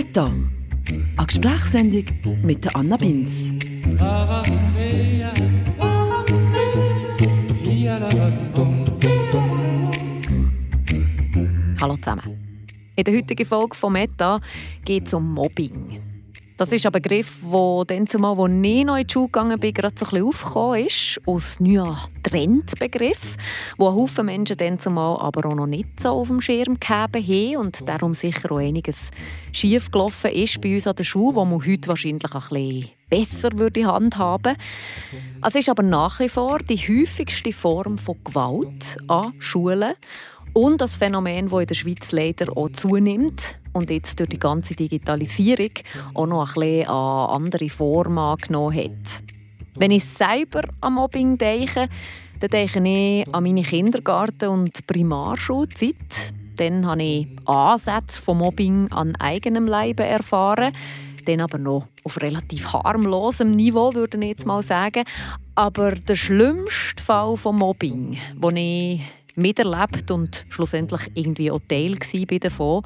Meta, eine Gesprächssendung mit Anna Binz. Hallo zusammen. In der heutigen Folge von Meta geht es um Mobbing. Das ist ein Begriff, der dann als ich noch in die Schule gegangen bin, gerade so ein bisschen aufgekommen ist. Aus neuer Trendbegriff, wo Haufen Menschen dann zumal aber auch noch nicht so auf dem Schirm gehabt haben und darum sicher auch einiges schief gelaufen ist bei uns an der Schule, wo man heute wahrscheinlich ein bisschen besser würde handhaben. Es ist aber nach wie vor die häufigste Form von Gewalt an Schulen und das Phänomen, das in der Schweiz leider auch zunimmt und jetzt durch die ganze Digitalisierung auch noch ein bisschen an andere Formen angenommen hat. Wenn ich selber an Mobbing denke, dann denke ich an meine Kindergarten- und Primarschulzeit. Dann habe ich Ansätze von Mobbing an eigenem Leib erfahren. Dann aber noch auf relativ harmlosem Niveau, würde ich jetzt mal sagen. Aber der schlimmste Fall von Mobbing, den ich miterlebt und schlussendlich irgendwie auch Teil davon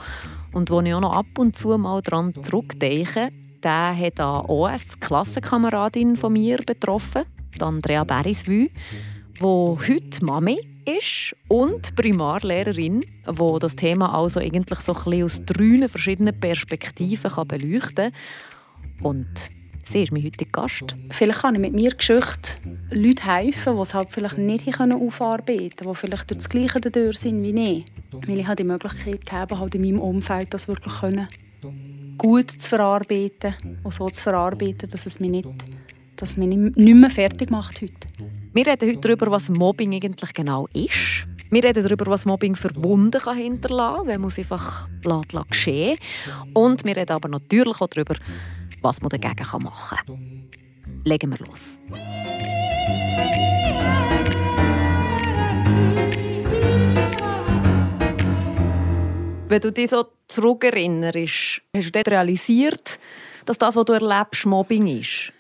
und wo ich auch noch ab und zu mal daran zurückdenke, der hat eine OS-Klassenkameradin von mir betroffen, Andrea Beriswü, die heute Mami ist und Primarlehrerin, die das Thema also eigentlich so ein aus drei verschiedenen Perspektiven beleuchten kann. Und Sie ist mein heutiger Gast. Vielleicht kann ich mit mir Geschichte Leuten helfen, die es halt vielleicht nicht aufarbeiten können, die vielleicht durch das Gleiche durch sind wie ich. Weil ich habe die Möglichkeit gegeben, halt in meinem Umfeld das wirklich können, gut zu verarbeiten und so zu verarbeiten, dass es mich nicht, dass mich nicht mehr fertig macht heute. Wir reden heute darüber, was Mobbing eigentlich genau ist. Wir reden darüber, was Mobbing für Wunden kann hinterlassen kann, wenn man es einfach geschehen Und wir reden aber natürlich auch darüber, was man dagegen machen kann. Legen wir los. Wenn du dich so zurückerinnerst, hast du dort realisiert, dass das, was du erlebst, Mobbing ist?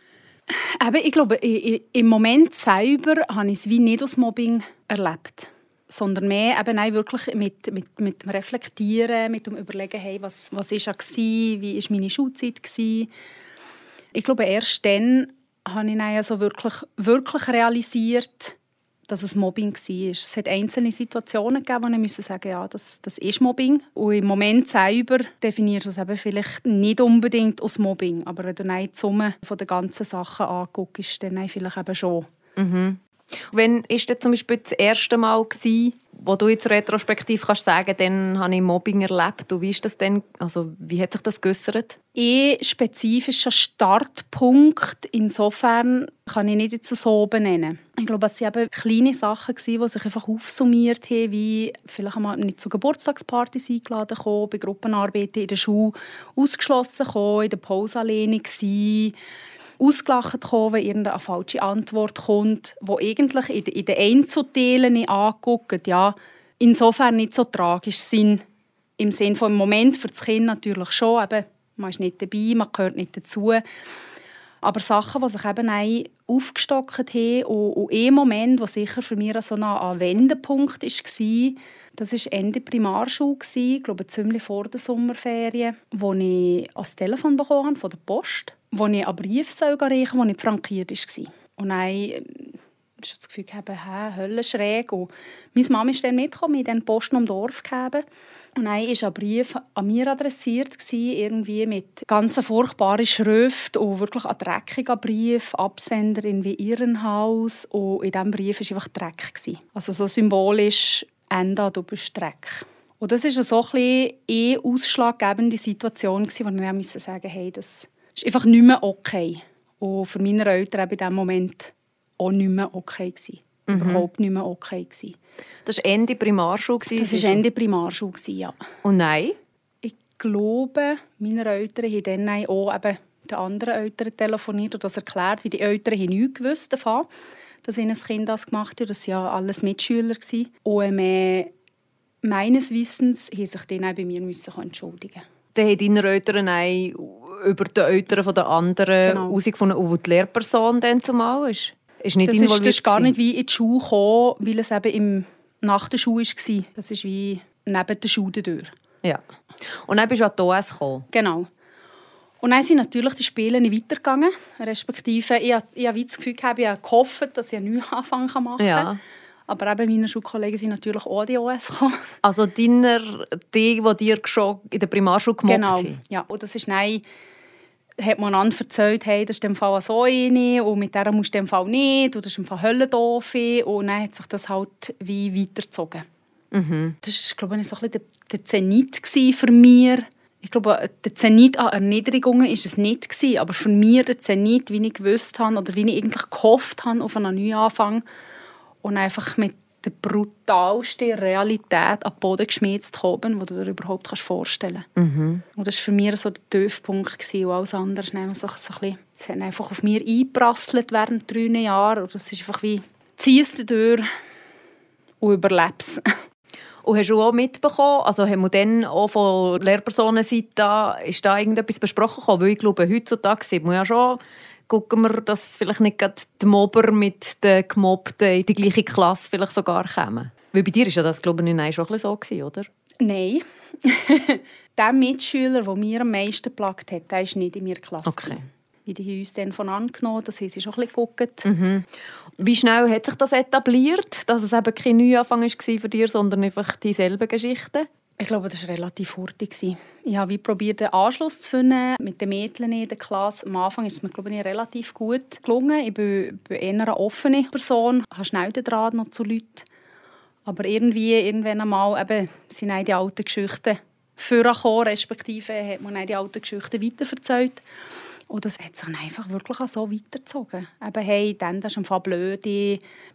Eben, ich glaube, im Moment selber habe ich es wie nicht als Mobbing erlebt sondern mehr eben auch wirklich mit, mit, mit dem Reflektieren, mit dem Überlegen, hey, was, was ist war, wie war meine Schulzeit. Gewesen. Ich glaube, erst dann habe ich also wirklich, wirklich realisiert, dass es Mobbing war. Es hat einzelne Situationen gegeben, wo ich musste sagen ja, das, das ist Mobbing. Und im Moment selber definierst du es eben vielleicht nicht unbedingt als Mobbing, aber wenn du die Summe von den ganzen Sachen anguckst, dann vielleicht eben schon. Mhm. Wann war das zum Beispiel das erste Mal, gewesen, wo du jetzt retrospektiv kannst sagen, dann habe ich Mobbing erlebt. Und wie ist das denn? Also wie hat sich das geäussert? Ein spezifischer Startpunkt insofern kann ich nicht jetzt so benennen. Ich glaube, es waren kleine Sachen, die sich einfach aufsummiert haben, wie vielleicht einmal nicht zu Geburtstagspartys eingeladen kommen, bei Gruppenarbeiten in der Schule ausgeschlossen kommen, in der Pause alleine sein ausgelacht kommen, wenn irgendeine falsche Antwort kommt, wo eigentlich in, den Einzelteilen anguckt, ja, insofern nicht so tragisch sind. Im Sinne von im Moment für das Kind natürlich schon, eben, man ist nicht dabei, man gehört nicht dazu. Aber Sachen, die sich eben aufgestockt haben und, und ein Moment, der sicher für mich so ein Wendepunkt war, das war Ende Primarschule, ich glaube ziemlich vor der Sommerferien, wo ich das Telefon bekommen von der Post wo ich einen Brief reichen soll, der nicht frankiert war. Und dann äh, ich das Gefühl, hä, höllenschräg. Und meine Mama ist dann mitgekommen, in den Posten am Dorf gegeben. Und dann war ein Brief an mir adressiert, irgendwie mit ganz furchtbaren Schrift und wirklich ein dreckiger Brief, Absender in wie Irrenhaus. Und in diesem Brief war einfach Dreck. Also so symbolisch, Ende, du bist Dreck. Und das war so ein bisschen eine ausschlaggebende Situation, wo ich sagen musste, hey, das ist einfach nicht mehr okay. Und für meine Eltern in diesem Moment auch nicht mehr okay. Gewesen. Mhm. Überhaupt nicht mehr okay. Gewesen. Das war Ende Primarschule? Das war Ende Primarschule, ja. Und nein? Ich glaube, meine Eltern haben dann auch eben den anderen Eltern telefoniert und das erklärt, wie die Eltern nichts gewusst davon, dass ihnen das Kind das gemacht hat. Das waren ja alles Mitschüler. Und äh, meines Wissens mussten sich dann auch bei mir entschuldigen Dann haben deine Eltern auch über die Eltern der anderen genau. herausgefunden, wo die Lehrperson dann zumal ist? Ist nicht das ist, das ist gar nicht wie in die Schule gekommen, weil es eben im, nach der Schule war. Das ist wie neben der Schule durch. Ja. Und dann bist du an die OS gekommen. Genau. Und dann sind natürlich die Spiele nicht weitergegangen. Respektive, ich habe, ich habe das Gefühl gehabt, ich habe gehofft, dass ich einen Neuanfang machen kann. Ja. Aber eben meine Schulkollegen sind natürlich auch an die OS gekommen. Also deiner, die, die dir schon in der Primarschule gemobbt Genau. haben? Ja, und das ist nein, hat man einander erzählt, hey, das ist im Fall so eine und mit der musst du im Fall nicht und das ist im Fall Höllendoof und dann hat sich das halt wie weitergezogen. Mhm. Das war, glaube ich, so ein bisschen der, Zenit für mich. Ich glaube, der Zenit an Erniedrigungen war es nicht, gewesen, aber für mich der Zenit, wie ich gewusst habe oder wie ich eigentlich gehofft habe auf einen Neuanfang und einfach mit der brutalsten Realität an den Boden geschmiert zu kommen, die du dir überhaupt kannst vorstellen kannst. Und das war für mich so der Tiefpunkt. Gewesen. Und alles andere ist dann so, so ein bisschen, es hat einfach auf mir eingeprasselt während drei Jahren. Und das ist einfach wie, zieh es durch und überleb's. Und hast du auch mitbekommen, also haben wir dann auch von Lehrpersonenseite ist da irgendetwas besprochen gekommen? Weil ich glaube, heutzutage sieht man ja schon, gucken wir, dass vielleicht nicht gerade die Mobber mit den Gemobbten in die gleiche Klasse vielleicht sogar kommen. Weil bei dir war ja das, glaube ich, schon ein bisschen so, gewesen, oder? Nein. der Mitschüler, der mir am meisten geplagt hat, der ist nicht in meiner Klasse. Okay. Wie die haben uns dann von angenommen, das haben sie schon ein bisschen geguckt. Wie schnell hat sich das etabliert, dass es eben kein Neuanfang war für dich, sondern einfach dieselben Geschichten? Ich glaube, das war relativ hurtig. Ich habe probiert, den Anschluss zu finden mit den Mädchen in der Klasse. Am Anfang ist es mir glaube ich, relativ gut gelungen. Ich bin, bin eher eine offene Person, habe schnell den Draht noch zu Leuten. Aber irgendwie, irgendwann einmal, eben, sind die alten Geschichten vorgekommen, respektive hat man die alten Geschichten weiterverzählt. Und das hat sich einfach wirklich so weitergezogen. Eben, hey, dann, das ist Fall blöd,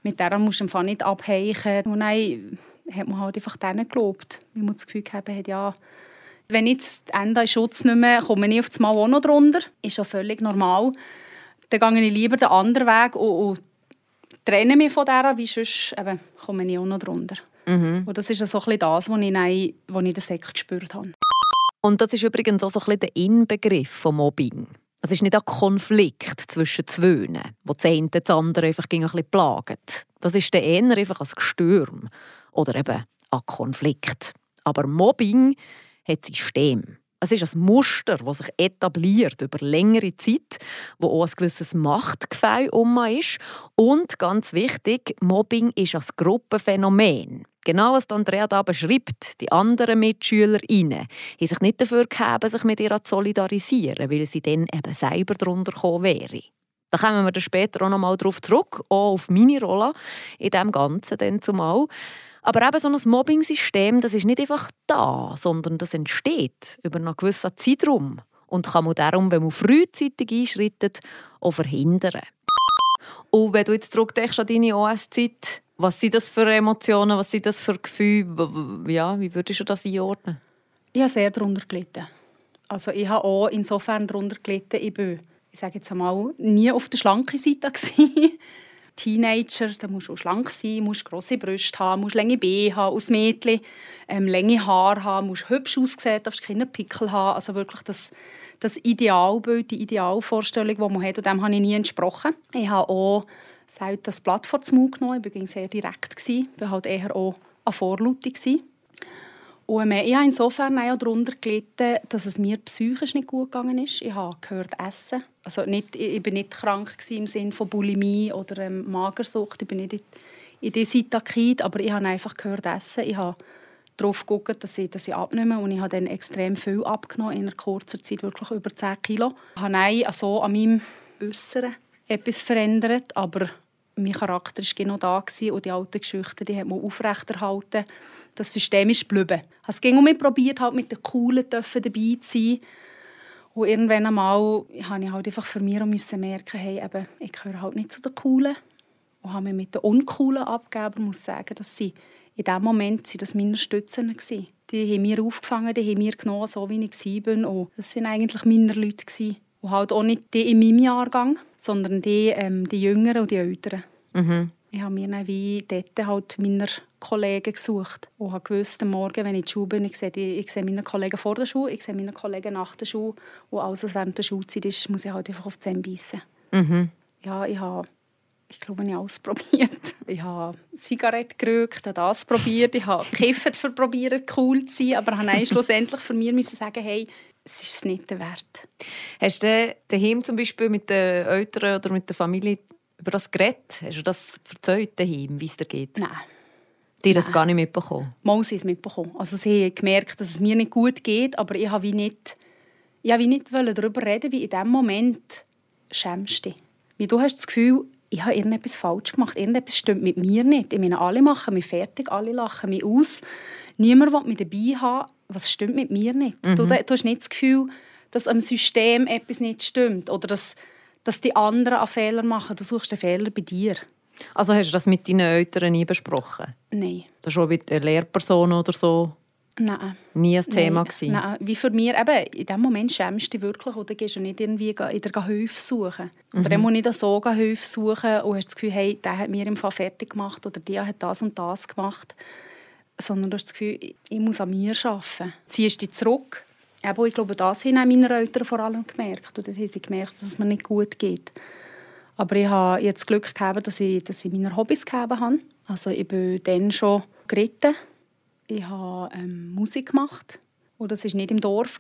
mit der musst du nicht abheichen. Und dann hat man halt einfach denen gelobt. Weil man das Gefühl hat, ja, wenn ich jetzt das Ende in Schutz nehme, komme ich auf das Mal auch noch drunter. Ist ja völlig normal. Dann gehe ich lieber den anderen Weg und, und trenne mich von der, wie sonst eben, komme ich auch noch drunter. Und das ist so ein bisschen das, was ich, dann, was ich in der Sek gespürt habe. Und das ist übrigens auch so ein bisschen der Inbegriff von Mobbing. Es ist nicht ein Konflikt zwischen zwei, wo das eine das andere einfach ein bisschen plagt. Das ist der eher einfach ein Gestürm oder eben ein Konflikt. Aber Mobbing hat System. Es ist ein Muster, das sich etabliert über längere Zeit, wo auch ein gewisses Machtgefühl um ist. Und ganz wichtig, Mobbing ist ein Gruppenphänomen. Genau was Andrea da beschreibt, die anderen MitschülerInnen haben sich nicht dafür gehabt, sich mit ihr zu solidarisieren, weil sie dann eben selber darunter gekommen wären. Da kommen wir dann später auch noch mal darauf zurück, auch auf meine Rolle in dem Ganzen dann zumal. Aber eben so ein Mobbing-System, das ist nicht einfach da, sondern das entsteht über einen gewissen Zeitraum und kann man darum, wenn man frühzeitig einschreitet, auch verhindern. Und wenn du jetzt zurückdenkst an deine OS-Zeit, was sind das für Emotionen, was sind das für Gefühle? Ja, wie würdest du das einordnen? Ich habe sehr darunter gelitten. Also ich habe auch insofern darunter gelitten, ich bin, ich sage jetzt einmal, nie auf der schlanken Seite. Teenager, da musst du auch schlank sein, musst grosse Brüste haben, musst lange Beine haben, aus Mädchen, ähm, lange Haare haben, musst hübsch aussehen, darfst keine Pickel haben. Also wirklich das, das Idealbild, die Idealvorstellung, die man hat, und dem habe ich nie entsprochen. Ich habe auch selten das Blatt vor den Mund genommen, ich war sehr direkt, ich war halt eher auch eine Vorlaute. Und ich habe insofern auch darunter gelitten, dass es mir psychisch nicht gut gegangen ist. Ich habe gehört essen. Also nicht, ich war nicht krank im Sinne von Bulimie oder ähm, Magersucht. Ich bin nicht in diese Takid, aber ich habe einfach gehört essen. Ich habe darauf geguckt, dass ich, dass ich abnehme und ich habe dann extrem viel abgenommen, in einer kurzer Zeit wirklich über 10 Kilo. Ich habe also an meinem Äußeren etwas verändert, aber mein Charakter war genau da und die alten Geschichten die hat man aufrechterhalten das System ist geblieben. Es ging um mich probiert, halt mit den Coolen dabei zu sein. Und irgendwann einmal habe ich halt einfach für mich müssen merken, hey, eben, ich gehöre halt nicht zu den Coolen. Und habe mich mit den Uncoolen abgegeben. Ich muss sagen, dass sie in diesem Moment sind das meine Stützen waren. Die haben mir aufgefangen, die haben mir genommen, so wie ich war. Und das waren eigentlich meine Leute. Gewesen. Und halt auch nicht die in meinem Jahrgang, sondern die, ähm, die Jüngeren und die Älteren. Mhm. Ich habe mir dann wie dort halt meine Kollegen gesucht und habe gewusst, am Morgen, wenn ich in die Schule bin, ich sehe, die, ich sehe meine Kollegen vor der Schule, ich sehe meine Kollegen nach der Schule und alles, was während der Schulzeit ist, muss ich halt einfach auf die Zähne beißen. Mhm. Ja, ich habe, ich glaube, ich habe alles probiert. Ich habe Zigarette geraucht, habe das probiert, ich habe Kiffen probiert, cool zu sein, aber habe schlussendlich für mich müssen sagen, hey, es ist es nicht wert. Hast du daheim zum Beispiel mit den Eltern oder mit der Familie über das geredet? Hast du das erzählt daheim, wie es dir geht? Nein. Die das gar nicht mitbekommen? Mal sie es mitbekommen. Also sie haben gemerkt, dass es mir nicht gut geht, aber ich habe wie nicht, ich habe wie nicht darüber reden, wie in dem Moment schämst du. Wie du hast das Gefühl, ich habe irgendetwas falsch gemacht, irgendetwas stimmt mit mir nicht. Ich meine, alle machen mich fertig, alle lachen mich aus. Niemand will mich dabei haben, was stimmt mit mir nicht. Mhm. Du, du hast nicht das Gefühl, dass am System etwas nicht stimmt oder dass, dass die anderen einen Fehler machen. Du suchst den Fehler bei dir. Also hast du das mit deinen Eltern nie besprochen? Nein. Das schon mit einer Lehrperson oder so? Nein. Nie ein Thema Nein. Nein. Wie für mich, eben, in dem Moment schämst du dich wirklich oder gehst du nicht irgendwie in der Hilfe suchen. Mhm. Oder dann muss nicht so Hilfe suchen und hast das Gefühl, hey, der hat mir im Fall fertig gemacht oder der hat das und das gemacht. Sondern du hast das Gefühl, ich muss an mir arbeiten. Ziehst dich zurück. Eben, ich glaube, das haben meine Eltern vor allem gemerkt. Oder haben sie gemerkt, dass es mir nicht gut geht. Aber ich habe jetzt Glück gehabt, dass ich, dass ich meine Hobbys gegeben habe. Also ich bin dann schon geritten. Ich habe ähm, Musik gemacht. Und das war nicht im Dorf.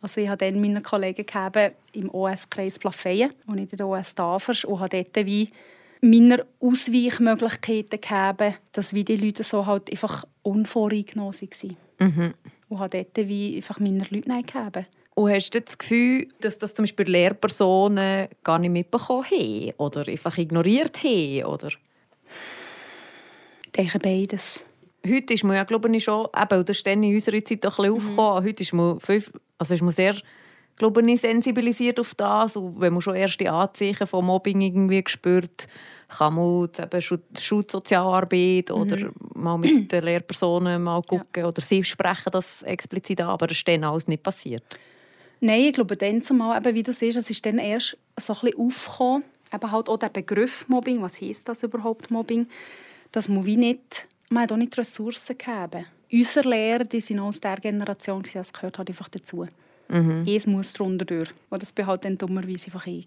Also ich habe dann meine Kollegen gehabt, im OS-Kreis Plafeyen und nicht in der OS Tafers und habe dort wie meine Ausweichmöglichkeiten gegeben, dass wie die Leute so halt einfach unvoreingenommen waren. Mhm. Und habe dort wie einfach meine Leute gegeben. Und hast du das Gefühl, dass das zum Beispiel Lehrpersonen gar nicht mitbekommen haben oder einfach ignoriert haben? Oder? Ich denke beides. Heute ist man ja, glaube ich, schon, eben, das ist dann in unserer Zeit auch ein bisschen mhm. aufgekommen, heute ist man, viel, also ist man sehr glaube ich, sensibilisiert auf das. Und wenn man schon erste Anzeichen von Mobbing irgendwie spürt, kann man eben Schulsozialarbeit mhm. oder mal mit den Lehrpersonen mal gucken ja. oder sie sprechen das explizit an, aber das ist dann alles nicht passiert. Nein, ich glaube, dann zumal, eben, wie du siehst, es ist dann erst so ein bisschen aufgekommen, eben halt auch der Begriff Mobbing, was heisst das überhaupt Mobbing, dass man wie nicht, man hat auch nicht Ressourcen gegeben. Unsere Lehrer, die sind aus der Generation, das gehört halt einfach dazu. Mhm. Es muss drunter durch. Und das war halt dann dummerweise einfach ich.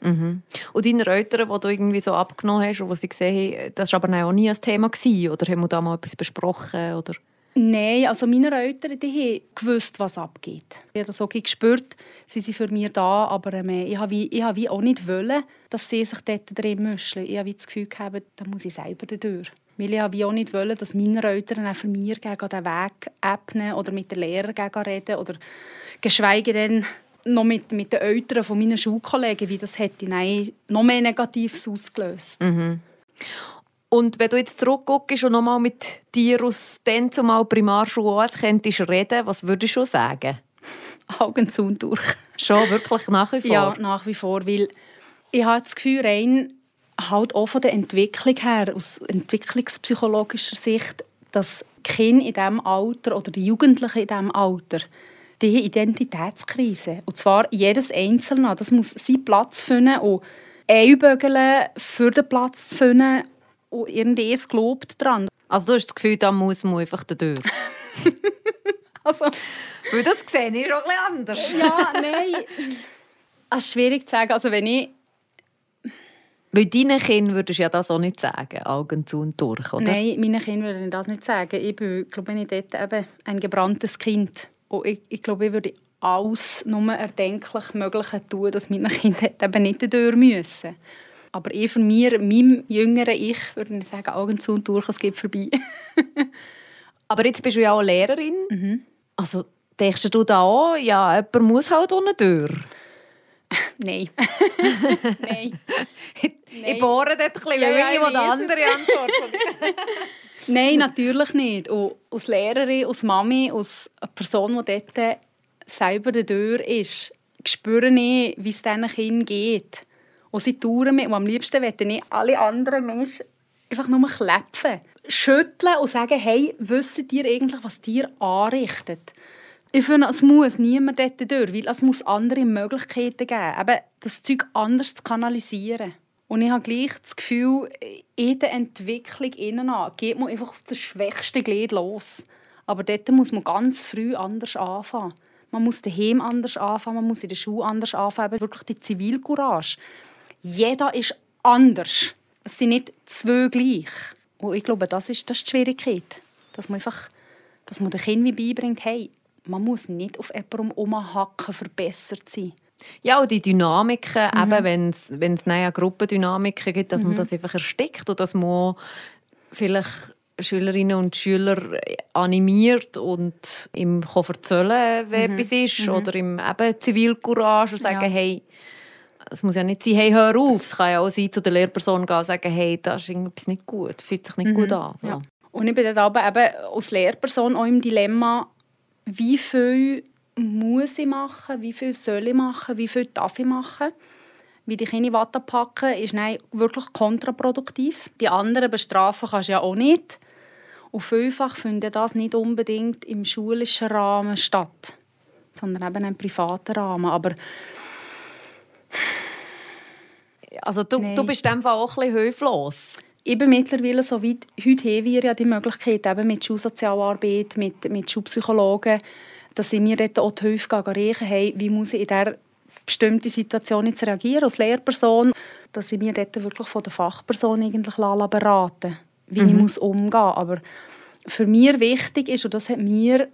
Mhm. Und deine Eltern, die du irgendwie so abgenommen hast und die sie gesehen haben, das war aber auch nie ein Thema gewesen, oder haben wir da mal etwas besprochen? Oder? Nein, also meine Eltern die haben gewusst, was abgeht. Ich habe das auch gespürt, sie sind für mich da, aber ähm, ich habe wie, ich habe wie auch nicht wollen, dass sie sich dort drin mischen. Ich habe das Gefühl gehabt, da muss ich selber durch. Weil ich habe auch nicht wollen, dass meine Eltern auch für mich gegen den Weg ebnen oder mit den Lehrern reden oder geschweige denn noch mit, mit den Eltern von meinen Schulkollegen, wie das hätte nein, noch mehr Negatives ausgelöst. Mhm. Und wenn du jetzt zurückguckst und nochmal mit dir aus dem zumal Primarschule könntest reden, was würdest du sagen? Augen zu und durch. Schon, wirklich nach wie vor? Ja, nach wie vor, weil ich habe das Gefühl, rein halt auch von der Entwicklung her, aus entwicklungspsychologischer Sicht, dass Kinder in diesem Alter oder die Jugendlichen in diesem Alter die haben Identitätskrise. Und zwar jedes Einzelne. Das muss seinen Platz finden und einbügeln, für den Platz zu finden und irgendwie ist gelobt dran. Also du hast das Gefühl, da muss man einfach durch. also, Weil das sehe ich auch etwas anders. ja, nein. Es ist schwierig zu sagen. Also wenn ich weil deinen Kindern würdest du ja das auch nicht sagen, Augen zu und durch, oder? Nein, meinen Kindern würde ich das nicht sagen. Ich bin, glaube ich, dort eben ein gebranntes Kind. Und ich, ich glaube, ich würde alles nur erdenklich Mögliche tun, dass meine Kinder eben nicht durch müssen. Aber ich von mir, meinem jüngeren Ich, würde ich sagen, Augen zu und durch, es geht vorbei. Aber jetzt bist du ja auch Lehrerin. Mhm. Also denkst du da auch, ja, jemand muss halt ohne durch? Nein. Nein. Ich bohre dort ein bisschen, ja, ja, jemand andere Antwort. Nein, natürlich nicht. Und als Lehrerin, als Mami, als Person, die dort selber der Tür ist, spüre ich, wie es diesen Kindern geht. Und sie touren mit. Und am liebsten möchte ich alle anderen Menschen einfach nur klepfen. Schütteln und sagen, hey, wisst ihr eigentlich, was dir anrichtet? Ich finde, es muss niemand dort durch, weil es muss andere Möglichkeiten geben, eben das Zeug anders zu kanalisieren. Und ich habe gleich das Gefühl, in der Entwicklung innen geht man einfach auf das schwächste Glied los. Aber dort muss man ganz früh anders anfangen. Man muss daheim anders anfangen, man muss in der Schule anders anfangen. Wirklich die Zivilcourage. Jeder ist anders. Es sind nicht zwei gleich. Und ich glaube, das ist, das ist die Schwierigkeit. Dass man einfach dass man den Kindern beibringt, hey, man muss nicht auf jemandem umhacken, verbessert sein. Ja, und die Dynamiken, mhm. eben, wenn es eine Gruppendynamiken gibt, dass mhm. man das einfach erstickt und dass man vielleicht Schülerinnen und Schüler animiert und ihm kann erzählen wenn mhm. etwas ist mhm. oder ihm eben Zivilcourage und sagen, ja. hey, es muss ja nicht sein, hey, hör auf. Es kann ja auch sein, zu der Lehrperson gehen und sagen, hey, das ist irgendetwas nicht gut, fühlt sich nicht mhm. gut an. So. Ja. Und ich bin dann aber eben als Lehrperson auch im Dilemma, wie viel muss ich machen, wie viel soll ich machen, wie viel darf ich machen. Wie die Kinder Watte packen, ist nein, wirklich kontraproduktiv. Die anderen bestrafen kannst du ja auch nicht. Und vielfach findet das nicht unbedingt im schulischen Rahmen statt, sondern eben im privaten Rahmen. Aber also du, du bist einfach auch ein bisschen hilflos. Ich bin mittlerweile so weit, heute haben wir ja die Möglichkeit, eben mit Schulsozialarbeit, mit, mit Schulpsychologen, dass sie mir dort auch die Hilfe reichen, hey, wie muss ich in dieser bestimmten Situation jetzt reagieren als Lehrperson, dass ich mir dort wirklich von der Fachperson eigentlich beraten wie mhm. ich muss umgehen muss. Aber für mich wichtig ist, und das hat mir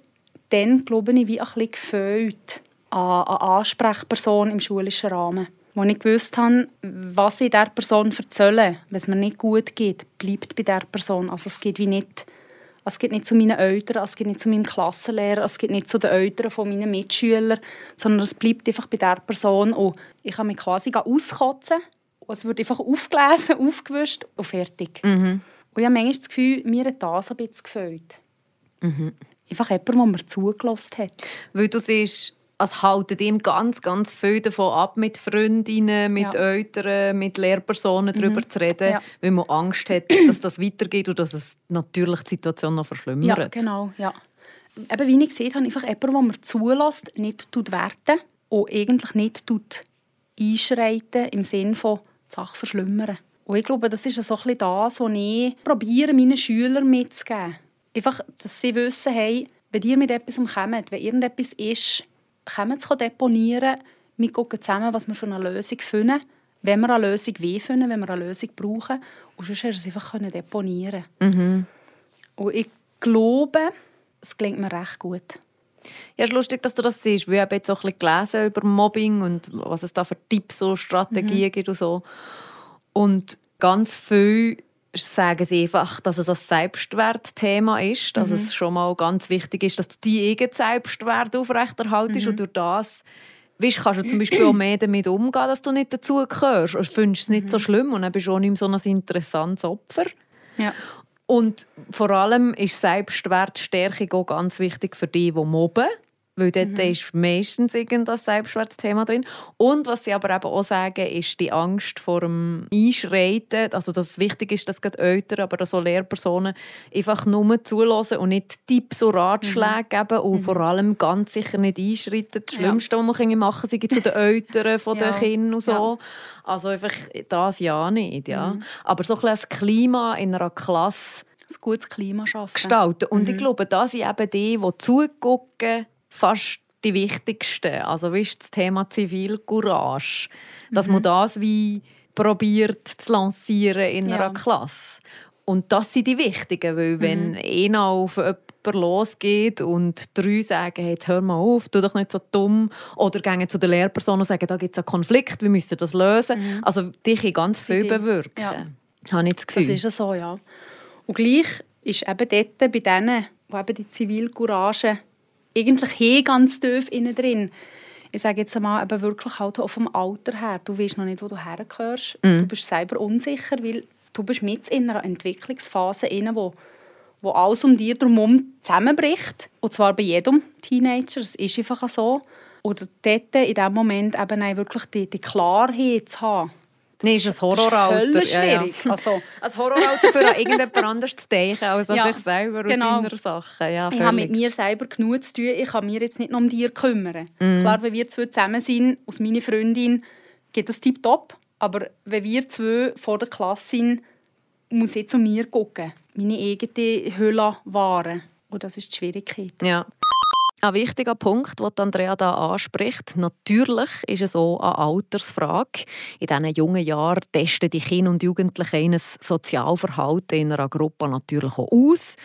dann, glaube ich, wie ein bisschen gefällt, an eine Ansprechperson im schulischen Rahmen. Wo ich gewusst habe, was ich dieser Person erzähle, wenn es mir nicht gut geht, bleibt bei dieser Person. Also es geht wie nicht es geht nicht zu meinen Eltern, es geht nicht zu meinem Klassenlehrer, es geht nicht zu den Eltern von meinen Mitschülern, sondern es bleibt einfach bei der Person. Und ich kann mich quasi auskotzen. Und es wird einfach aufgelesen, aufgewischt und fertig. Mhm. Und ich habe manchmal das Gefühl, mir hat das ein bisschen gefällt. Mhm. Einfach jemand, der mir zugelassen hat. Weil du siehst, es haltet ihm ganz, ganz viel davon ab, mit Freundinnen, mit ja. Eltern, mit Lehrpersonen mhm. darüber zu reden, ja. weil man Angst hat, dass das weitergeht und dass es natürlich die Situation noch verschlimmert. Ja, genau. Ja. Eben, wie ich sehe, habe einfach jemanden, der mir zulässt, nicht werten und eigentlich nicht einschreiten im Sinne von die Sache verschlimmern. Und ich glaube, das ist so ein bisschen das, was ich probiere, meinen Schülern mitzugeben. Einfach, dass sie wissen, hey, wenn ihr mit etwas kommt, wenn irgendetwas ist, kommen zu deponieren. Wir schauen zusammen, was wir für eine Lösung finden. Wenn wir eine Lösung finden, wenn wir eine Lösung brauchen. Und sonst hast du es einfach deponieren mhm. Und ich glaube, es klingt mir recht gut. Ja, es ist lustig, dass du das siehst. Wir haben jetzt auch ein bisschen gelesen über Mobbing und was es da für Tipps und Strategien mhm. gibt und so. Und ganz viel sagen sie einfach, dass es ein Selbstwertthema ist, dass mhm. es schon mal ganz wichtig ist, dass du deinen eigenen Selbstwert aufrechterhaltest mhm. und durch das weißt, kannst du zum Beispiel auch mehr damit umgehen, dass du nicht dazugehörst und findest es nicht mhm. so schlimm und dann bist du auch nicht mehr so ein interessantes Opfer. Ja. Und vor allem ist Selbstwertstärkung auch ganz wichtig für die, die mobben. Weil dort mhm. ist meistens irgendein Selbstwertthema drin. Und was sie aber eben auch sagen, ist die Angst vor dem Einschreiten. Also, dass es wichtig ist, dass gerade Eltern, aber auch Lehrpersonen einfach nur zulassen und nicht Tipps und Ratschläge mhm. geben und mhm. vor allem ganz sicher nicht einschreiten. Das Schlimmste, ja. was man machen kann, sind zu den Eltern von ja. den Kindern und so. Ja. Also einfach das ja nicht. Ja. Mhm. Aber so ein, ein Klima in einer Klasse ein gutes Klima schaffen. gestalten. Und ich mhm. glaube, da sind eben die, die zugucken, fast die wichtigsten. Also wie ist das Thema Zivilcourage, dass mhm. man das wie probiert zu lancieren in ja. einer Klasse. Und das sind die wichtigen, weil mhm. wenn einer auf jemanden losgeht und drei sagen, hey, jetzt hör mal auf, tu doch nicht so dumm, oder gehen zu der Lehrperson und sagen, da gibt es einen Konflikt, wir müssen das lösen. Mhm. Also die können ganz viel bewirken. Ja. Habe ich das Gefühl. Das ist ja so, ja. Und gleich ist eben dort bei denen, die eben die Zivilcourage eigentlich hier ganz tief innen drin. Ich sage jetzt einmal, eben wirklich halt auf dem Alter her. Du weißt noch nicht, wo du hergehörst. Mm. Du bist selber unsicher, weil du bist mit in einer Entwicklungsphase inne, wo wo alles um dir drumherum zusammenbricht. Und zwar bei jedem Teenager. Es ist einfach so. Oder dort in diesem Moment eben wirklich die, die Klarheit zu haben Nein, ist ein Horroralter. Ist schwierig. Ja, ja. Also, ein Horroralter für irgendjemand anderes zu denken, als an ja, sich selber genau. aus seiner Sache. Ja, ich habe mit mir selber genug zu tun. Ich kann mir jetzt nicht nur um dich kümmern. Mm. Klar, wenn wir zwei zusammen sind, aus meiner Freundin, geht das tipptopp. Aber wenn wir zwei vor der Klasse sind, muss ich zu mir gucken. Meine eigene Hülle wahren. Und das ist die Schwierigkeit. Ja. Ein wichtiger Punkt, den Andrea da anspricht. Natürlich ist es auch eine Altersfrage. In diesen jungen Jahren testen die Kinder und Jugendlichen ihr Sozialverhalten in einer Gruppe natürlich auch aus.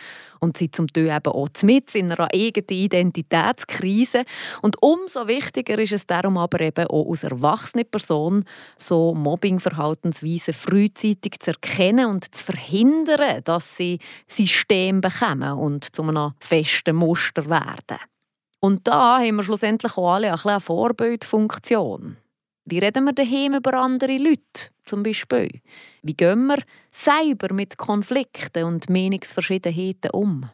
und sind zum Teil eben auch mit in einer eigenen Identitätskrise. Und umso wichtiger ist es darum aber eben auch als erwachsene Person, so Mobbingverhaltensweisen frühzeitig zu erkennen und zu verhindern, dass sie System bekommen und zu einem festen Muster werden. Und da haben wir schlussendlich auch alle eine Vorbildfunktion. Wie reden wir daheim über andere Leute, zum Beispiel? Wie gehen wir selber mit Konflikten und Meinungsverschiedenheiten um?